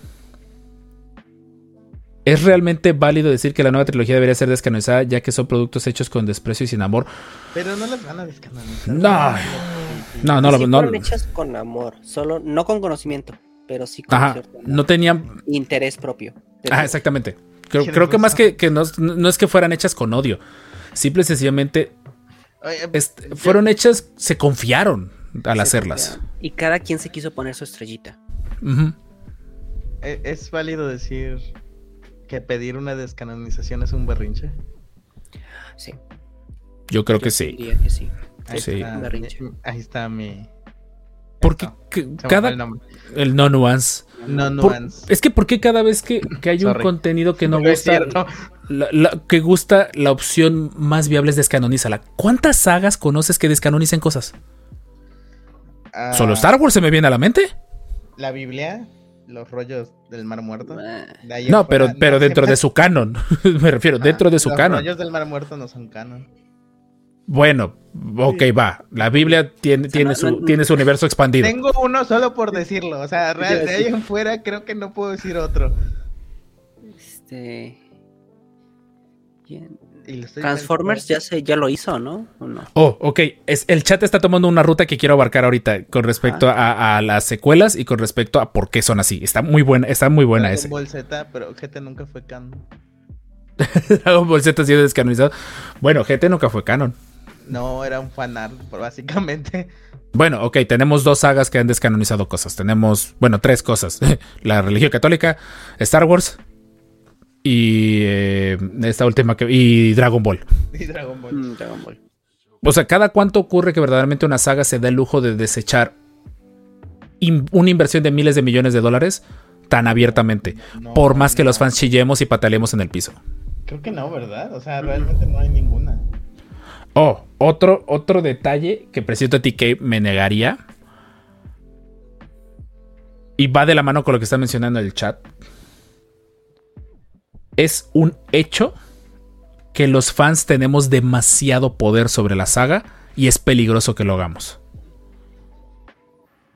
¿Es realmente válido decir que la nueva trilogía debería ser descanonizada ya que son productos hechos con desprecio y sin amor? Pero no las van a descanonizar. No. No, no, sí lo- no, fueron hechas con amor, solo no con conocimiento, pero sí con Ajá, cierto no tenían... interés propio. Ah, exactamente. Creo, creo que más que, que no, no es que fueran hechas con odio. Simple y sencillamente Oye, est- fueron hechas, se confiaron al Se hacerlas. confiaron. Y cada quien se quiso poner su estrellita. Ujú. ¿e- ¿Es válido decir que pedir una descanonización es un berrinche? Sí. Yo creo que yo sí. diría que sí. Ahí Sí. está, ahí está mi. Porque Eso. cada... el no nuance. No Por- nuance. es que ¿por qué cada vez que, que hay un contenido que no gusta, la- la- que gusta, la opción más viable es descanonízala? ¿Cuántas sagas conoces que descanonicen cosas? Ah, ¿Solo Star Wars se me viene a la mente? La Biblia, los rollos del Mar Muerto. Ah, de No, pero, fuera, pero no, dentro siempre- de su canon. me refiero, Ah, dentro de su los canon. rollos del Mar Muerto no son canon. Bueno, ok, va. La Biblia tiene, tiene, no, su, no, tiene su universo expandido. Tengo uno solo por decirlo. O sea, real- de ahí en fuera creo que no puedo decir otro. Este. Transformers ya se, ya lo hizo, ¿no? ¿O no? Oh, ok. Es, el chat está tomando una ruta que quiero abarcar ahorita con respecto a, a las secuelas y con respecto a por qué son así. Está muy buena, está muy buena Dragon ese. Ball Z, pero GT nunca fue canon. Dragon Ball Z ha sido descanonizado. Bueno, GT nunca fue canon. No, era un fanart, básicamente. Bueno, ok, tenemos dos sagas que han descanonizado cosas. Tenemos, bueno, tres cosas. La religión católica, Star Wars y eh, esta última que... y Dragon Ball. Y Dragon Ball. Mm, Dragon Ball. O sea, ¿cada cuánto ocurre que verdaderamente una saga se da el lujo de desechar in- una inversión de miles de millones de dólares tan abiertamente? No, por más que los fans chillemos y pataleemos en el piso. Creo que no, ¿verdad? O sea, realmente no hay ninguna. Oh, otro, otro detalle que presiento a ti que me negaría. Y va de la mano con lo que está mencionando el chat. Es un hecho que los fans tenemos demasiado poder sobre la saga y es peligroso que lo hagamos.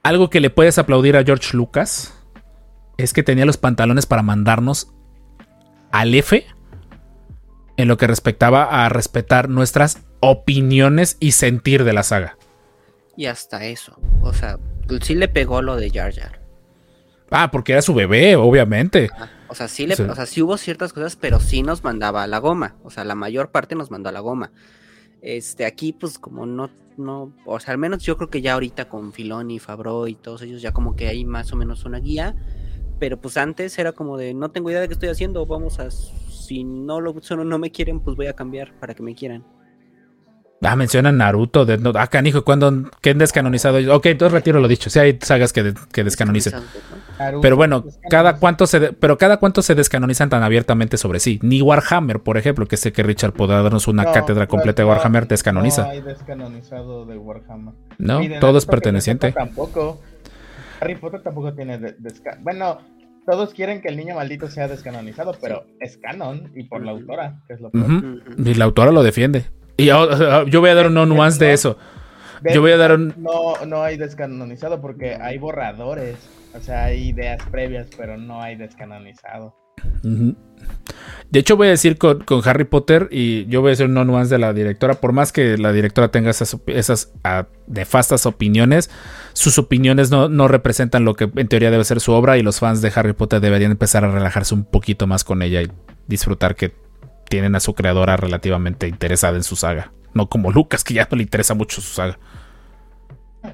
Algo que le puedes aplaudir a George Lucas es que tenía los pantalones para mandarnos al F en lo que respectaba a respetar nuestras opiniones y sentir de la saga. Y hasta eso. O sea, sí le pegó lo de Jar Jar. Ah, porque era su bebé, obviamente. O sea, sí le, Sí. o sea, sí hubo ciertas cosas, pero sí nos mandaba a la goma. O sea, la mayor parte nos mandó a la goma. Este, aquí, pues, como no, no, o sea, al menos yo creo que ya ahorita con Filoni, Fabro y todos ellos, ya como que hay más o menos una guía. Pero pues antes era como de no tengo idea de qué estoy haciendo. Vamos a. Si no lo no me quieren, pues voy a cambiar para que me quieran. Ah, mencionan Naruto. De, no, ah, canijo, cuando ¿qué han descanonizado? Ok, entonces retiro lo dicho. Sí hay sagas que, de- que descanonicen. Pero bueno, cada cuánto se de- pero cada cuánto se descanonizan tan abiertamente sobre sí. Ni Warhammer, por ejemplo, que sé que Richard podrá darnos una no, cátedra completa de Warhammer, descanoniza. No hay descanonizado de Warhammer. No, de todo es perteneciente. Tampoco. Harry Potter tampoco tiene de- desca- Bueno, todos quieren que el niño maldito sea descanonizado, pero es canon y por la autora, que es lo peor. Ujú. Y la autora lo defiende. Y yo, yo voy a dar un nuance de eso. Yo voy a dar un- No, no hay descanonizado porque hay borradores. O sea, hay ideas previas, pero no hay descanonizado. De hecho, voy a decir con, con Harry Potter, y yo voy a un no nuance de la directora, por más que la directora tenga esas, esas ah, nefastas opiniones, sus opiniones no, no representan lo que en teoría debe ser su obra, y los fans de Harry Potter deberían empezar a relajarse un poquito más con ella y disfrutar que tienen a su creadora relativamente interesada en su saga. No como Lucas, que ya no le interesa mucho su saga.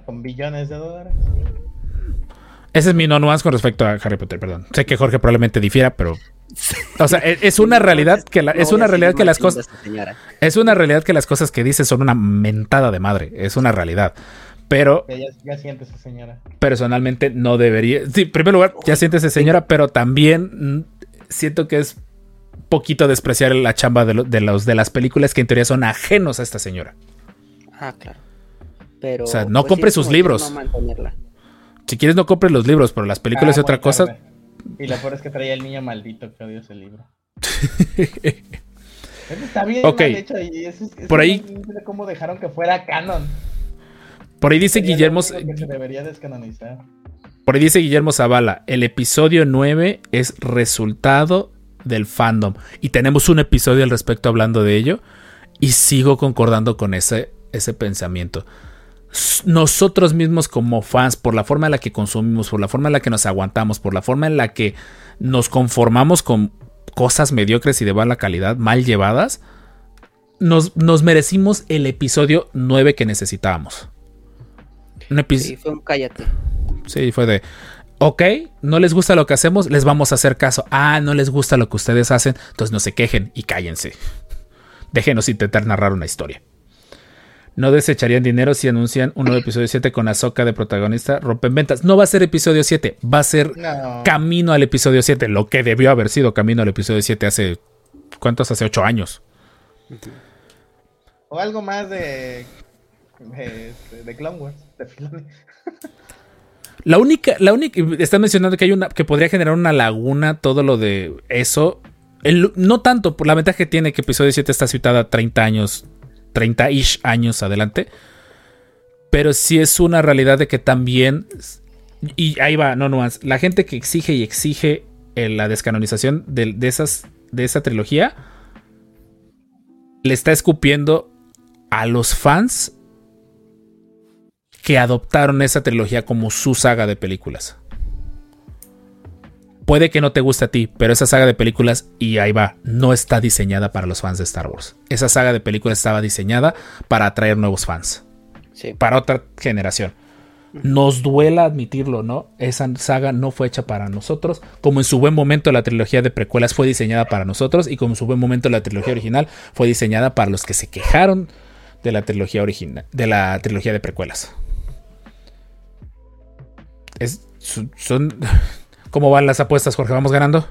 Con billones de dólares. Ese es mi no nuance con respecto a Harry Potter, perdón. Sé que Jorge probablemente difiera, pero O sea, e- es una realidad que la- No es una realidad que las cosas es una realidad que las cosas que dice son una mentada de madre, es una realidad. Pero ya, ya siéntese, señora. personalmente no debería. Sí, en primer lugar, ya siéntese señora, pero también mm, siento que es poquito despreciar la chamba de, lo- de los de las películas que en teoría son ajenos a esta señora. Ah, claro. Pero, O sea, no pues, compre sus libros. no. Si quieres no compres los libros, pero las películas Ah, es otra cosa. tarde. Y lo peor es que traía el niño maldito que odio ese libro. Está bien Ok. mal hecho y eso es- eso Por ahí- increíble cómo dejaron que fuera canon. Por ahí dice Sería Guillermo, que se debería descanonizar. por ahí dice Guillermo Zavala, el episodio 9 es resultado del fandom y tenemos un episodio al respecto hablando de ello y sigo concordando con ese ese pensamiento. Nosotros mismos como fans, por la forma en la que consumimos, por la forma en la que nos aguantamos, por la forma en la que nos conformamos con cosas mediocres y de mala calidad, mal llevadas, nos, nos merecimos el episodio 9 que necesitábamos. Un Sí, episodio. fue un cállate. Sí, fue de. Ok, no les gusta lo que hacemos, les vamos a hacer caso. Ah, no les gusta lo que ustedes hacen, entonces no se quejen y cállense. Déjenos intentar narrar una historia. No desecharían dinero si anuncian un nuevo episodio 7 con Ahsoka de protagonista. Rompen ventas. No va a ser episodio 7, va a ser No. camino al episodio 7. Lo que debió haber sido camino al episodio 7 hace. ¿Cuántos? Hace 8 años. O algo más de. de, de Clone Wars. De Filoni. La única, la única, están mencionando que hay una, que podría generar una laguna todo lo de eso. No tanto por la ventaja que tiene que episodio 7 está citada 30 años, 30-ish años adelante. Pero sí es una realidad de que también, y ahí va, no nuance, la gente que exige y exige eh, la descanonización de, de esas, de esa trilogía, le está escupiendo a los fans que adoptaron esa trilogía como su saga de películas. Puede que no te guste a ti, pero esa saga de películas, y ahí va, no está diseñada para los fans de Star Wars. Esa saga de películas estaba diseñada para atraer nuevos fans, Sí. para otra generación. Nos duela admitirlo, ¿no? Esa saga no fue hecha para nosotros, como en su buen momento la trilogía de precuelas fue diseñada para nosotros, y como en su buen momento la trilogía original fue diseñada para los que se quejaron de la trilogía original, de la trilogía de precuelas. Es, son, son- ¿Cómo van las apuestas, Jorge? ¿Vamos ganando?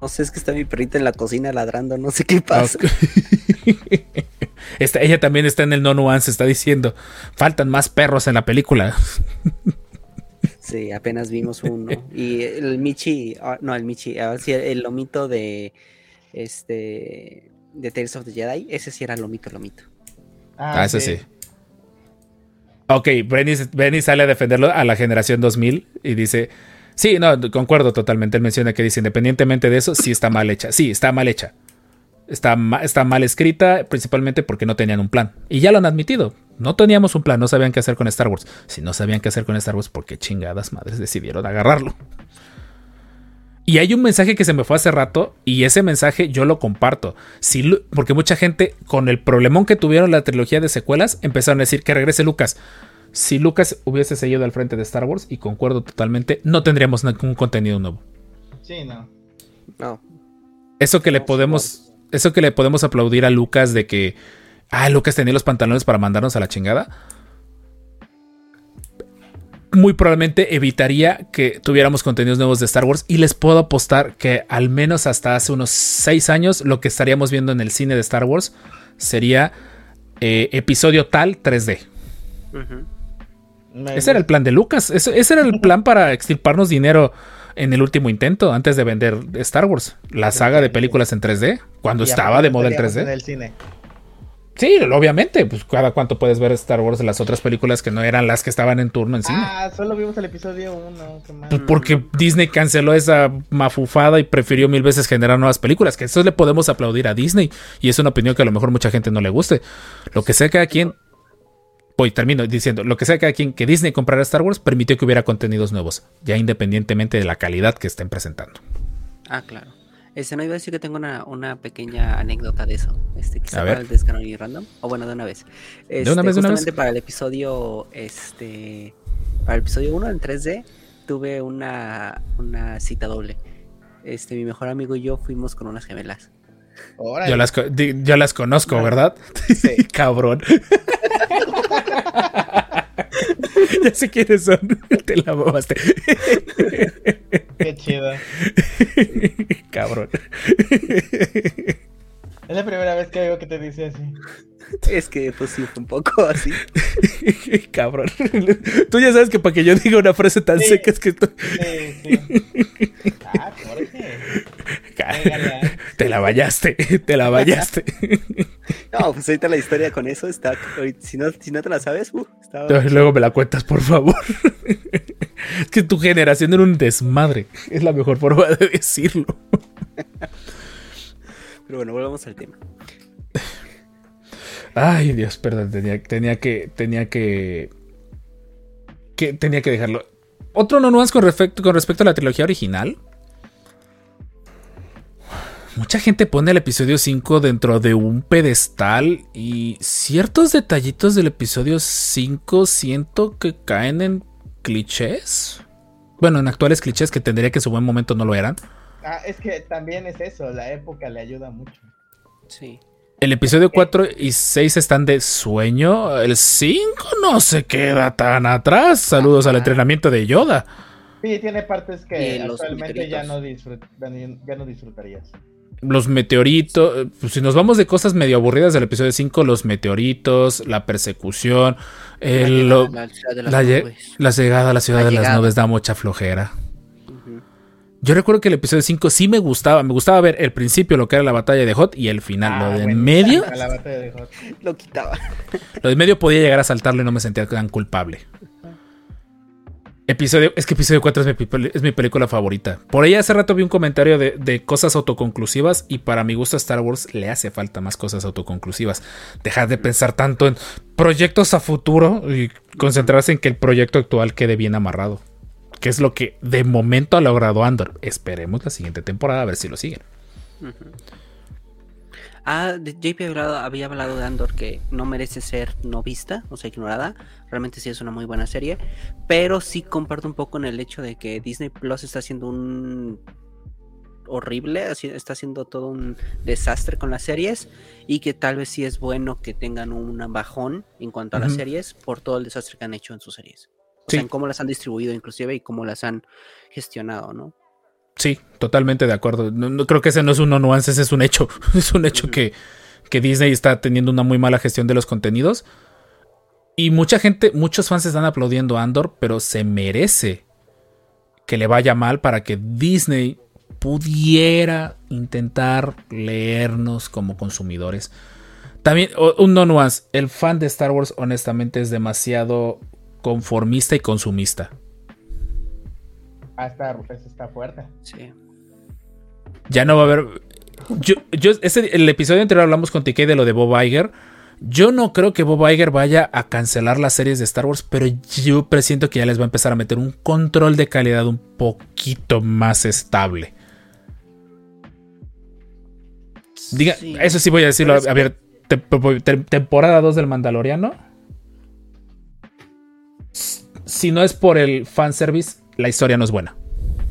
No sé, es que está mi perrita en la cocina ladrando, no sé qué pasa. Ella también está en el no nuance, está diciendo, faltan más perros en la película. Sí, apenas vimos uno. Y el Michi, ah, no, el Michi, ah, sí, el lomito de este de Tales of the Jedi, ese sí era lomito, lomito. Ah, eso sí. Ok, Benny, Benny sale a defenderlo a la generación 2000 y dice, sí, no, concuerdo totalmente. Él menciona que dice, independientemente de eso, sí está mal hecha. Sí, está mal hecha. Está, está mal escrita, principalmente porque no tenían un plan. Y ya lo han admitido. No teníamos un plan, no sabían qué hacer con Star Wars. Si no sabían qué hacer con Star Wars, ¿por qué chingadas madres decidieron agarrarlo? Y hay un mensaje que se me fue hace rato y ese mensaje yo lo comparto. Porque mucha gente con el problemón que tuvieron la trilogía de secuelas empezaron a decir que regrese Lucas. Si Lucas hubiese seguido al frente de Star Wars, y concuerdo totalmente, no tendríamos ningún contenido nuevo. Sí, no. No, Eso que le podemos, eso que le podemos aplaudir a Lucas de que, ah, Lucas tenía los pantalones para mandarnos a la chingada. Muy probablemente evitaría que tuviéramos contenidos nuevos de Star Wars y les puedo apostar que al menos hasta hace unos seis años lo que estaríamos viendo en el cine de Star Wars sería eh, episodio tal 3D. Ujú. Me Ese era el plan de Lucas. Ese, ese era el plan para extirparnos dinero en el último intento antes de vender Star Wars. La saga de películas en 3D. Cuando Y estaba de moda el estaríamos 3D. En el cine. Sí, obviamente. Pues cada cuánto puedes ver Star Wars de las otras películas que no eran las que estaban en turno en cine. Ah, solo vimos el episodio 1. qué mal. Pues porque Disney canceló esa mafufada y prefirió mil veces generar nuevas películas. Que eso le podemos aplaudir a Disney. Y es una opinión que a lo mejor mucha gente no le guste. Lo que sea cada quien. Voy, termino diciendo. Lo que sea cada quien que Disney comprara Star Wars permitió que hubiera contenidos nuevos. Ya independientemente de la calidad que estén presentando. Ah, claro. Este, no iba a decir que tengo una, una pequeña anécdota de eso. Este, quizá A ver. para el descanon y random. O bueno, de una vez. Este, una vez, de una vez. justamente para el episodio, este, para el episodio 1 en 3D, tuve una, una cita doble. este, mi mejor amigo y yo fuimos con unas gemelas. Órale. Yo las, yo las conozco, ¿verdad? Sí. Cabrón. ya sé quiénes son. Te la mamaste. Qué chido. Cabrón. Es la primera vez que oigo que te dice así. Es que, pues sí, fue un poco así. Cabrón. Tú ya sabes que para que yo diga una frase tan Sí. seca es que estoy- Sí, sí. Ah, Jorge. Te la vallaste, te la vallaste. No, pues ahorita la historia con eso está. Si no, si no te la sabes, uh, está. Luego me la cuentas, por favor. Es que tu generación era un desmadre. Es la mejor forma de decirlo. Pero bueno, volvamos al tema. Ay, Dios, perdón, tenía, tenía que, tenía que, que, tenía que dejarlo. Otro no nuance con respecto, con respecto a la trilogía original. Mucha gente pone el episodio 5 dentro de un pedestal y ciertos detallitos del episodio 5 siento que caen en clichés. Bueno, en actuales clichés que tendría que en su buen momento no lo eran. Ah, es que también es eso, la época le ayuda mucho. Sí. El episodio 4 y 6 están de sueño. El 5 no se queda tan atrás. Saludos al entrenamiento de Yoda. Sí, tiene partes que actualmente ya no, ya no disfrutarías. Los meteoritos. pues, si nos vamos de cosas medio aburridas del episodio 5, los meteoritos, la persecución, el- la, lo- llegada, la llegada a la ciudad La de las nubes da mucha flojera. Yo recuerdo que el episodio 5 sí me gustaba. Me gustaba ver el principio, lo que era la batalla de Hot, y el final. Ah, lo de en medio. La batalla de Hot. Lo quitaba. Lo de medio podía llegar a saltarlo y no me sentía tan culpable. Episodio, es que episodio 4 es mi, película favorita. Por ahí hace rato vi un comentario de, de cosas autoconclusivas y para mi gusto a Star Wars le hace falta más cosas autoconclusivas. Dejar de pensar tanto en proyectos a futuro y concentrarse en que el proyecto actual quede bien amarrado. Que es lo que de momento ha logrado Andor. Esperemos la siguiente temporada a ver si lo siguen. Ah, JP había hablado, había hablado de Andor que no merece ser no vista, o sea, ignorada. Realmente sí es una muy buena serie. Pero sí comparto un poco en el hecho de que Disney Plus está haciendo un horrible, está haciendo todo un desastre con las series y que tal vez sí es bueno que tengan un bajón en cuanto a las series por todo el desastre que han hecho en sus series. O Sí. sea, en cómo las han distribuido inclusive y cómo las han gestionado, ¿no? Sí, totalmente de acuerdo. No, no- creo que ese no es un no nuance, ese es un hecho. Es un hecho que, que Disney está teniendo una muy mala gestión de los contenidos. Y mucha gente, muchos fans están aplaudiendo a Andor, pero se merece que le vaya mal para que Disney pudiera intentar leernos como consumidores. También, un no nuance, el fan de Star Wars honestamente es demasiado conformista y consumista. Ah, esta Rufus está fuerte. Sí. Ya no va a haber. Yo, yo, ese- el episodio anterior hablamos con TK de lo de Bob Iger. Yo no creo que Bob Iger vaya a cancelar las series de Star Wars, pero yo presiento que ya les va a empezar a meter un control de calidad un poquito más estable. Diga, Sí. eso sí voy a decirlo. A ver, te- te- temporada 2 del Mandaloriano. Si no es por el fanservice, la historia no es buena.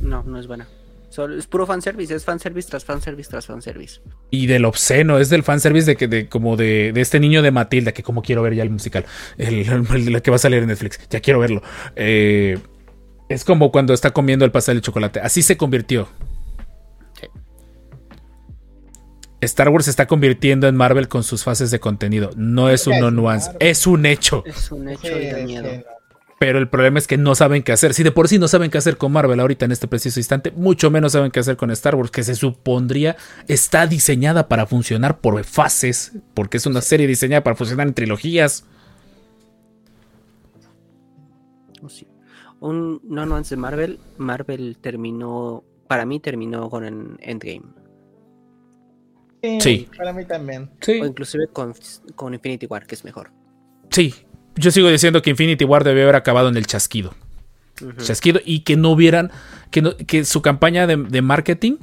No, no es buena. Solo- es puro fanservice, es fanservice tras fanservice tras fanservice. Y del obsceno, es del fanservice de que de como de, de este niño de Matilda, que como quiero ver ya el musical, el, el- el que va a salir en Netflix, ya quiero verlo. Eh, es como cuando está comiendo el pastel de chocolate, así se convirtió. Sí. Star Wars se está convirtiendo en Marvel con sus fases de contenido. No es un no es nuance, es un hecho. Es un hecho Sí, y da es miedo. No. Pero el problema es que no saben qué hacer. Si de por sí no saben qué hacer con Marvel ahorita en este preciso instante, mucho menos saben qué hacer con Star Wars, que se supondría está diseñada para funcionar por fases, porque es una serie diseñada para funcionar en trilogías. Oh, sí. Un no nuance de Marvel. Marvel terminó, para mí terminó con el Endgame. Sí. Para mí también. Sí, O inclusive con, con Infinity War, que es mejor. sí. Yo sigo diciendo que Infinity War debió haber acabado en el chasquido. Chasquido y que no hubieran, que, no- que su campaña de, de marketing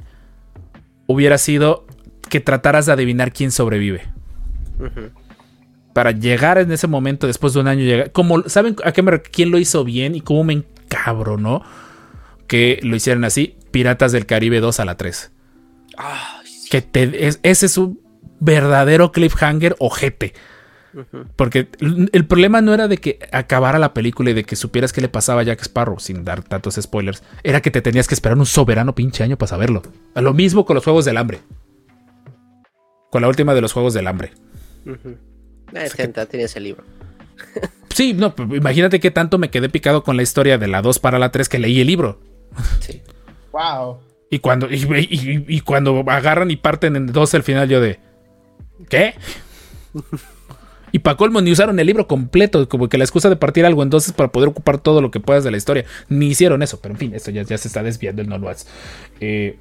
hubiera sido que trataras de adivinar quién sobrevive. Para llegar en ese momento, después de un año, llegar. Como, ¿saben a qué me quién lo hizo bien y cómo me encabronó que lo hicieran así? Piratas del Caribe 2 a la 3. Ah, sí. Que te, es- ese es un verdadero cliffhanger ojete. Porque el problema no era de que acabara la película y de que supieras qué le pasaba a Jack Sparrow, sin dar tantos spoilers. Era que te tenías que esperar un soberano pinche año para saberlo. A lo mismo con los Juegos del Hambre. Con la última de los Juegos del Hambre. Ujú. Eh, te- te- tienes el libro. Sí, no, imagínate qué tanto me quedé picado con la historia de la 2 para la 3 que leí el libro. Sí. Wow. Y cuando, y, y- y cuando agarran y parten en dos al final, yo de. ¿Qué? Y para colmo, ni usaron el libro completo, como que la excusa de partir algo entonces para poder ocupar todo lo que puedas de la historia. Ni hicieron eso, pero en fin, esto ya, ya se está desviando el no lo Eh,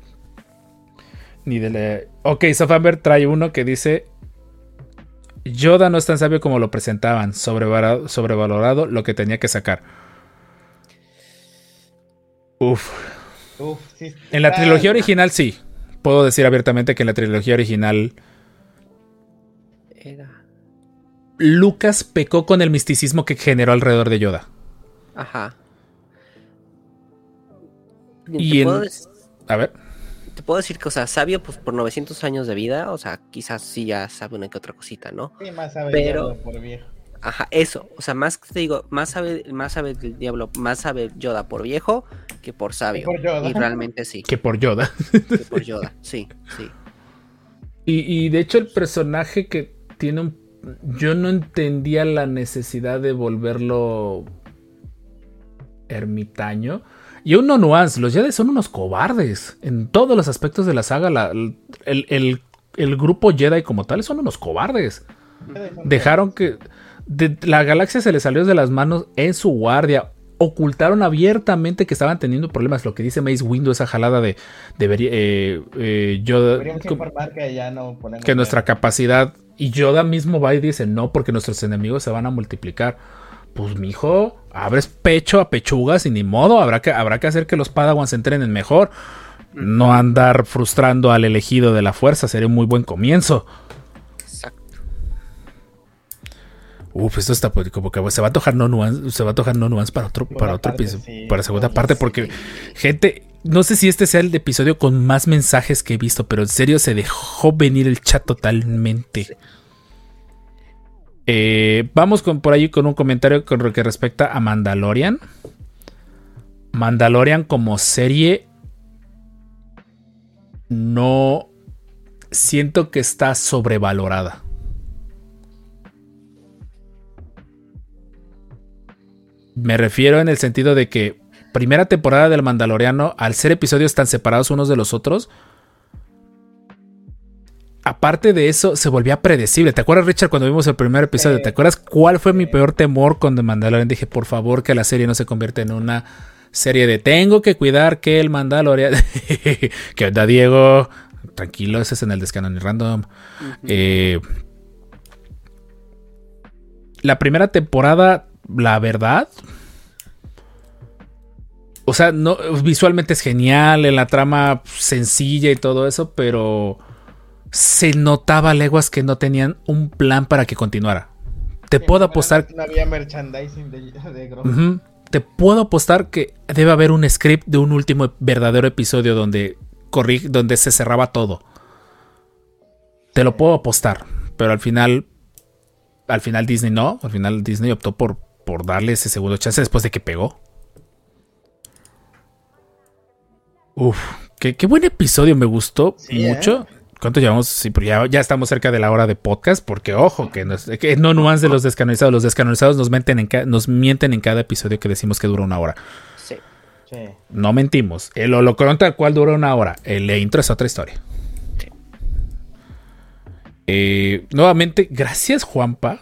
ni de la. Ok, Sofamber trae uno que dice. Yoda no es tan sabio como lo presentaban, sobrevalorado, sobrevalorado lo que tenía que sacar. Uf. Uf, sí En la trilogía original sí. Puedo decir abiertamente que en la trilogía original Lucas pecó con el misticismo que generó alrededor de Yoda. Ajá. Y en- A ver. te puedo decir que, o sea, sabio, pues por 900 años de vida, o sea, quizás sí ya sabe una que otra cosita, ¿no? Sí, más sabe Pero- Yoda por viejo. Ajá, eso. O sea, más te digo, más sabe, más sabe el diablo, más sabe Yoda por viejo que por sabio. por Yoda. Y realmente sí, Que por Yoda. que por Yoda. Sí, sí. Y, y de hecho el personaje que tiene un... Yo no entendía la necesidad de volverlo ermitaño. Y un no nuance, los Jedi son unos cobardes. En todos los aspectos de la saga, la- el, el- el grupo Jedi como tal son unos cobardes. Dejaron que de- la galaxia se les salió de las manos en su guardia. Ocultaron abiertamente que estaban teniendo problemas. Lo que dice Mace Windu, esa jalada de debería eh, eh, que ponemos. que nuestra capacidad y Yoda mismo va y dice no porque nuestros enemigos se van a multiplicar. Pues mijo, abres pecho a pechugas y ni modo, habrá que, habrá que hacer que los Padawans entrenen mejor. No andar frustrando al elegido de la fuerza, sería un muy buen comienzo. Uf, esto está pues, como que se va a tocar no nuance, se va a tocar no nuance para otro, Segunda para otro parte, episodio, sí. para segunda parte, porque Sí. gente, no sé si este sea el episodio con más mensajes que he visto, pero en serio se dejó venir el chat totalmente. Eh, vamos con, por ahí con un comentario con lo que respecta a Mandalorian. Mandalorian como serie no siento que está sobrevalorada. Me refiero en el sentido de que primera temporada del Mandaloriano, al ser episodios tan separados unos de los otros, aparte de eso, se volvía predecible. ¿Te acuerdas, Richard, cuando vimos el primer episodio? ¿Te acuerdas cuál fue mi peor temor con The Mandalorian? Dije, por favor, que la serie no se convierta en una serie de tengo que cuidar que el Mandalorian. ¿Qué onda, Diego? Tranquilo, ese es en el descanon y random. Eh, la primera temporada, la verdad. O sea, no, visualmente es genial, en la trama sencilla y todo eso, pero se notaba leguas que no tenían un plan para que continuara. Te puedo apostar. No había merchandising de, de. Ujú. Te puedo apostar que debe haber un script de un último verdadero episodio donde corri- donde se cerraba todo. Te lo puedo apostar, pero al final al final Disney no, al final Disney optó por por darle ese segundo chance después de que pegó. Uf, qué, qué buen episodio, me gustó Sí, ¿eh? mucho. ¿Cuánto llevamos? Sí, porque ya, ya estamos cerca de la hora de podcast, porque ojo, que, nos- que no nuance de los descanonizados. Los descanonizados nos mienten, en ca- nos mienten en cada episodio que decimos que dura una hora. Sí. Sí. No mentimos. El holocron tal cual dura una hora. El intro es otra historia. Eh, nuevamente, gracias Juanpa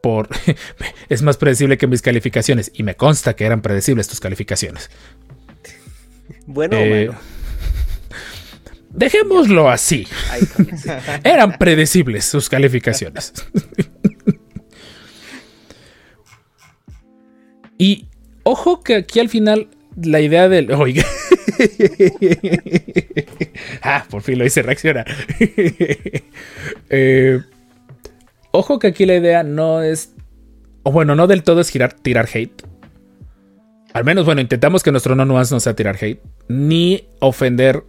por... es más predecible que mis calificaciones. Y me consta que eran predecibles tus calificaciones. Bueno, Eh, bueno. Dejémoslo así. Eran predecibles sus calificaciones. y ojo que aquí al final la idea del... Oiga. ah, por fin lo hice reaccionar. Eh, ojo que aquí la idea no es... O bueno, no del todo es girar, tirar hate. Al menos, bueno, intentamos que nuestro no nuance no sea tirar hate, ni ofender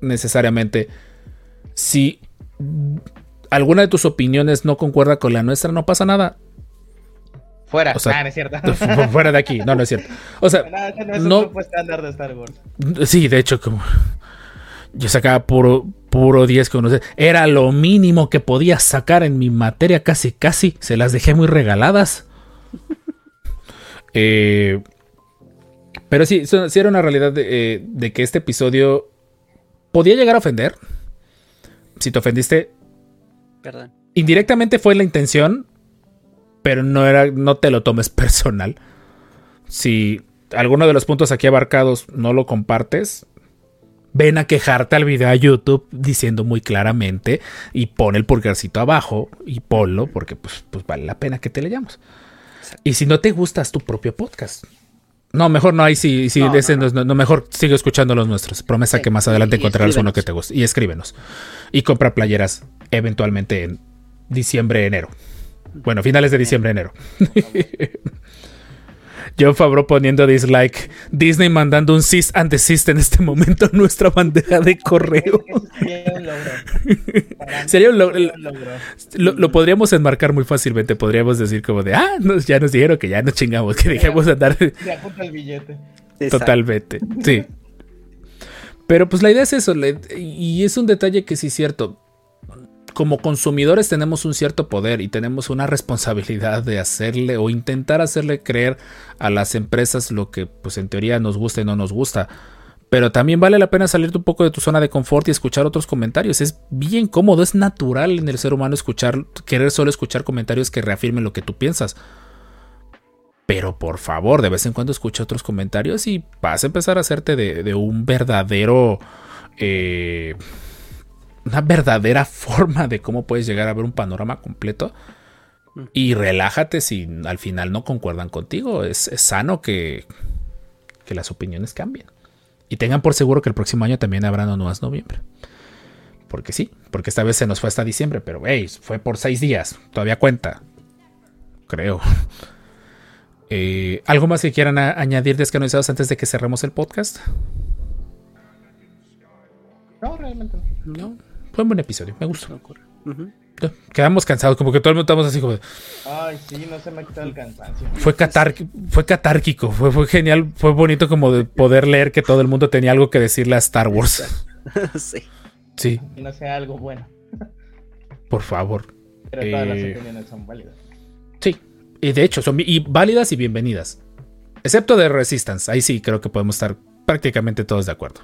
necesariamente. Si alguna de tus opiniones no concuerda con la nuestra, no pasa nada. Fuera, O sea, Ah, no es cierto. Fu- Fuera de aquí, no, no es cierto. O sea, No, no es no- un estándar de Star Wars. Sí, de hecho, como yo sacaba puro, puro 10 con. Era lo mínimo que podía sacar en mi materia, casi, casi. Se las dejé muy regaladas. Eh, pero sí, sí era una realidad de, eh, de que este episodio podía llegar a ofender. Si te ofendiste, Perdón. indirectamente fue la intención, pero no era, no te lo tomes personal. Si alguno de los puntos aquí abarcados no lo compartes, ven a quejarte al video a YouTube diciendo muy claramente y pon el pulgarcito abajo y ponlo porque pues, pues vale la pena que te leyamos. Y si no te gusta, haz tu propio podcast. No, mejor no, ahí sí, sí, No, ese no, no mejor sigue escuchando los nuestros. Promesa Sí, que más adelante y encontrarás uno que te guste. Y escríbenos. Y compra playeras eventualmente en diciembre, enero. Bueno, finales de diciembre, enero. John Favreau poniendo dislike. Disney mandando un cis and desist en este momento a nuestra bandeja de correo. Sería un logro. Sería un. Lo, lo podríamos enmarcar muy fácilmente. Podríamos decir como de, ah, nos- ya nos dijeron que ya nos chingamos, que dejemos de andar Se apunta el billete. totalmente. Sí. Pero pues la idea es eso. Y es un detalle que sí es cierto. Como consumidores tenemos un cierto poder y tenemos una responsabilidad de hacerle o intentar hacerle creer a las empresas lo que pues en teoría nos gusta y no nos gusta. Pero también vale la pena salirte un poco de tu zona de confort y escuchar otros comentarios. Es bien cómodo, es natural en el ser humano escuchar, querer solo escuchar comentarios que reafirmen lo que tú piensas. Pero por favor, de vez en cuando escucha otros comentarios y vas a empezar a hacerte de, un verdadero. eh, una verdadera forma de cómo puedes llegar a ver un panorama completo. Y relájate si al final no concuerdan contigo. Es, es sano que, que las opiniones cambien. Y tengan por seguro que el próximo año también habrá no nuevas noviembre. Porque sí, porque esta vez se nos fue hasta diciembre, pero hey, fue por seis días. Todavía cuenta. Creo. Eh, ¿Algo más que quieran añadir descanonizados antes de que cerremos el podcast? No, realmente no. No. Fue un buen episodio, me gustó. Quedamos cansados, como que todo el mundo estamos así como. de- Ay, sí, no se me ha quitado el cansancio. Fue, catar, fue catárquico, fue, fue genial, fue bonito como de poder leer que todo el mundo tenía algo que decirle a Star Wars. sí. Sí, Que no sea algo bueno. por favor. Pero todas las Eh, opiniones son válidas. Sí, y de hecho son y válidas y bienvenidas. Excepto de Resistance, ahí sí creo que podemos estar prácticamente todos de acuerdo.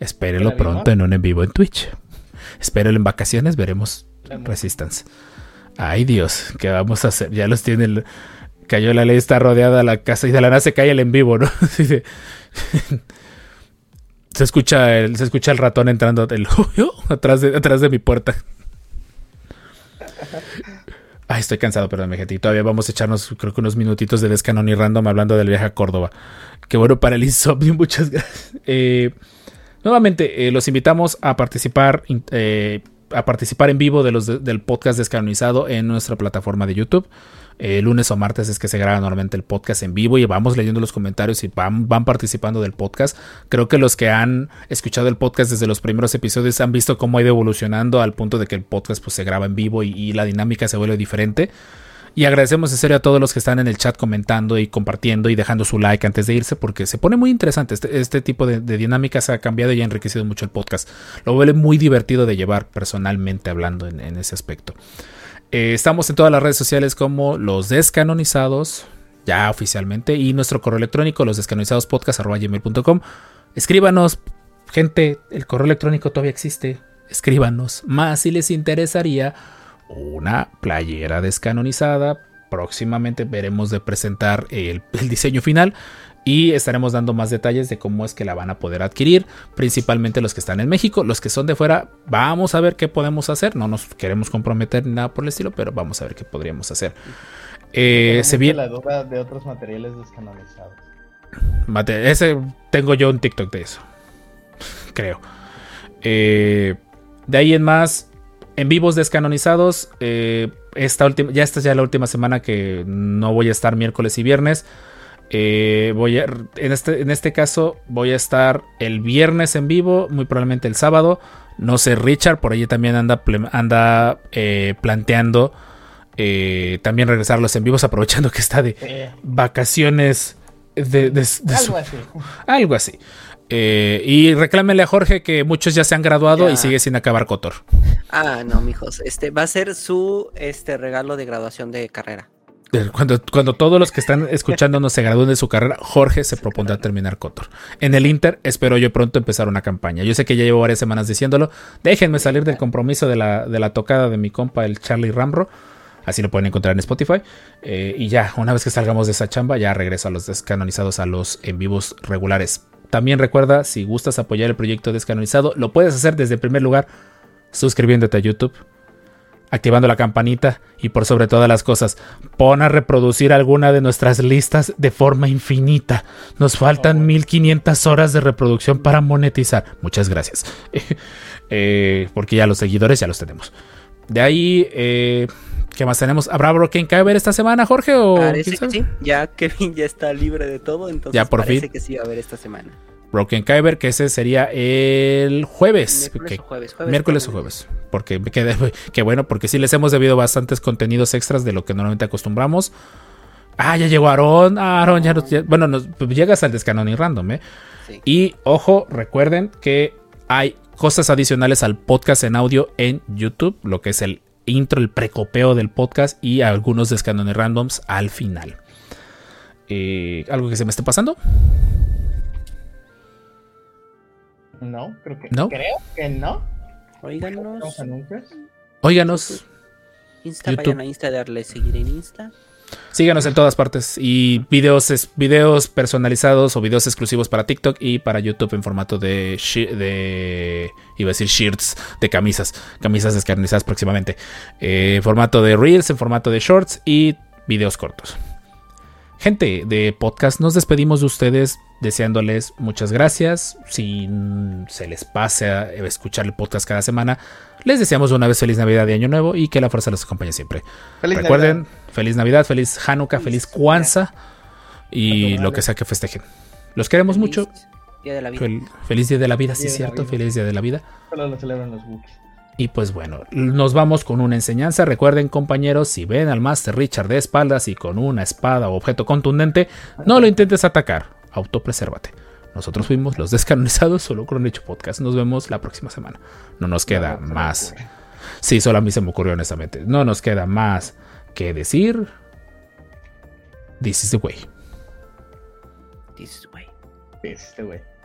Espérenlo pronto en un en vivo en Twitch. Espérenlo en vacaciones, veremos. Resistance. Ay Dios, ¿qué vamos a hacer? Ya los tiene el... Cayó la ley, está rodeada la casa y de la nada se cae el en vivo, ¿no? Se escucha el, se escucha el ratón entrando del atrás de, atrás de mi puerta. Ay, estoy cansado, perdón, mi gente. Y todavía vamos a echarnos, creo que unos minutitos de descanon y random hablando del viaje a Córdoba. Qué bueno para el insomnio, muchas gracias. Eh, nuevamente, eh, los invitamos a participar, eh, a participar en vivo de los de- del podcast descanonizado en nuestra plataforma de YouTube. Eh, lunes o martes es que se graba normalmente el podcast en vivo y vamos leyendo los comentarios y van, van participando del podcast. Creo que los que han escuchado el podcast desde los primeros episodios han visto cómo ha ido evolucionando al punto de que el podcast pues, se graba en vivo y la dinámica se vuelve diferente. Y agradecemos en serio a todos los que están en el chat comentando y compartiendo y dejando su like antes de irse porque se pone muy interesante. Este, este tipo de, dinámicas ha cambiado y ha enriquecido mucho el podcast. Lo vuelve muy divertido de llevar personalmente hablando en, ese aspecto. Eh, estamos en todas las redes sociales como los descanonizados, ya oficialmente, y nuestro correo electrónico, los descanonizadospodcast.gmail.com. Escríbanos, gente, el correo electrónico todavía existe. Escríbanos, más si les interesaría una playera descanonizada. Próximamente veremos de presentar el, el diseño final y estaremos dando más detalles de cómo es que la van a poder adquirir, principalmente los que están en México, los que son de fuera, vamos a ver qué podemos hacer, no nos queremos comprometer ni nada por el estilo, pero vamos a ver qué podríamos hacer. Eh, se viene, la duda de otros materiales descanonizados. Mate- ese tengo yo un TikTok de eso, creo. Eh, de ahí en más, en vivos descanonizados, eh, esta última, ya esta es ya la última semana que no voy a estar miércoles y viernes. Eh, voy a, en, este, en este caso voy a estar el viernes en vivo, muy probablemente el sábado. No sé, Richard por ahí también anda, anda eh, planteando eh, también regresar los en vivos, aprovechando que está de vacaciones. De, algo así. Algo así. Y reclámenle a Jorge que muchos ya se han graduado y sigue sin acabar Cotor. Ah, no, mijos. Este va a ser su este regalo de graduación de carrera. Cuando, cuando todos los que están escuchándonos se gradúen de su carrera, Jorge se propondrá terminar Cotor. En el Inter, espero yo pronto empezar una campaña. Yo sé que ya llevo varias semanas diciéndolo. Déjenme salir del compromiso de la, de la tocada de mi compa, el Charlie Ramro. Así lo pueden encontrar en Spotify. Eh, y ya, una vez que salgamos de esa chamba, ya regreso a los descanonizados, a los en vivos regulares. También recuerda, si gustas apoyar el proyecto descanonizado, lo puedes hacer desde el primer lugar suscribiéndote a YouTube activando la campanita y por sobre todas las cosas, pon a reproducir alguna de nuestras listas de forma infinita. Nos faltan 1500 horas de reproducción para monetizar. Muchas gracias. Eh, porque ya los seguidores ya los tenemos. De ahí, eh, ¿qué más tenemos? ¿Habrá Broken Kyber esta semana, Jorge? O parece que sí. Ya Kevin ya está libre de todo, entonces ya por parece que sí va a haber esta semana. Broken Kyber, que ese sería el jueves. Miércoles, o jueves, jueves, miércoles o jueves. Porque quedé, que bueno, porque sí les hemos debido bastantes contenidos extras de lo que normalmente acostumbramos. Ah, ya llegó Aaron. Ah, Aaron, ya, bueno, nos, pues llegas al descanon y random, ¿eh? Y ojo, recuerden que hay cosas adicionales al podcast en audio en YouTube, lo que es el intro, el precopeo del podcast y algunos descanon y randoms al final. Eh, ¿Algo que se me esté pasando? No, creo que no. Creo que no. Óiganos. Óiganos. Insta, YouTube. vayan a Insta, darle seguir en Insta. Síganos en todas partes y videos, videos personalizados o videos exclusivos para TikTok y para YouTube en formato de, de iba a decir shirts, de camisas, camisas descarnizadas próximamente. Eh, en formato de reels, en formato de shorts y videos cortos. Gente de podcast, nos despedimos de ustedes deseándoles muchas gracias. Si se les pase a escuchar el podcast cada semana, les deseamos una vez feliz Navidad y Año Nuevo y que la fuerza los acompañe siempre. Recuerden, feliz Navidad, feliz Hanukkah, feliz, Kwanzaa y lo que sea que festejen. Los queremos mucho. Día de la vida. feliz Día de la Vida, sí, cierto. Feliz Día de la Vida. Solo lo celebran los y pues bueno, nos vamos con una enseñanza. Recuerden compañeros, si ven al Master Richard de espaldas y con una espada o objeto contundente, no lo intentes atacar, autopresérvate. Nosotros fuimos los descanonizados solo con hecho podcast. Nos vemos la próxima semana. No nos queda más. Sí, solo a mí se me ocurrió honestamente. No nos queda más que decir. This is the way. This is the way. This is the way.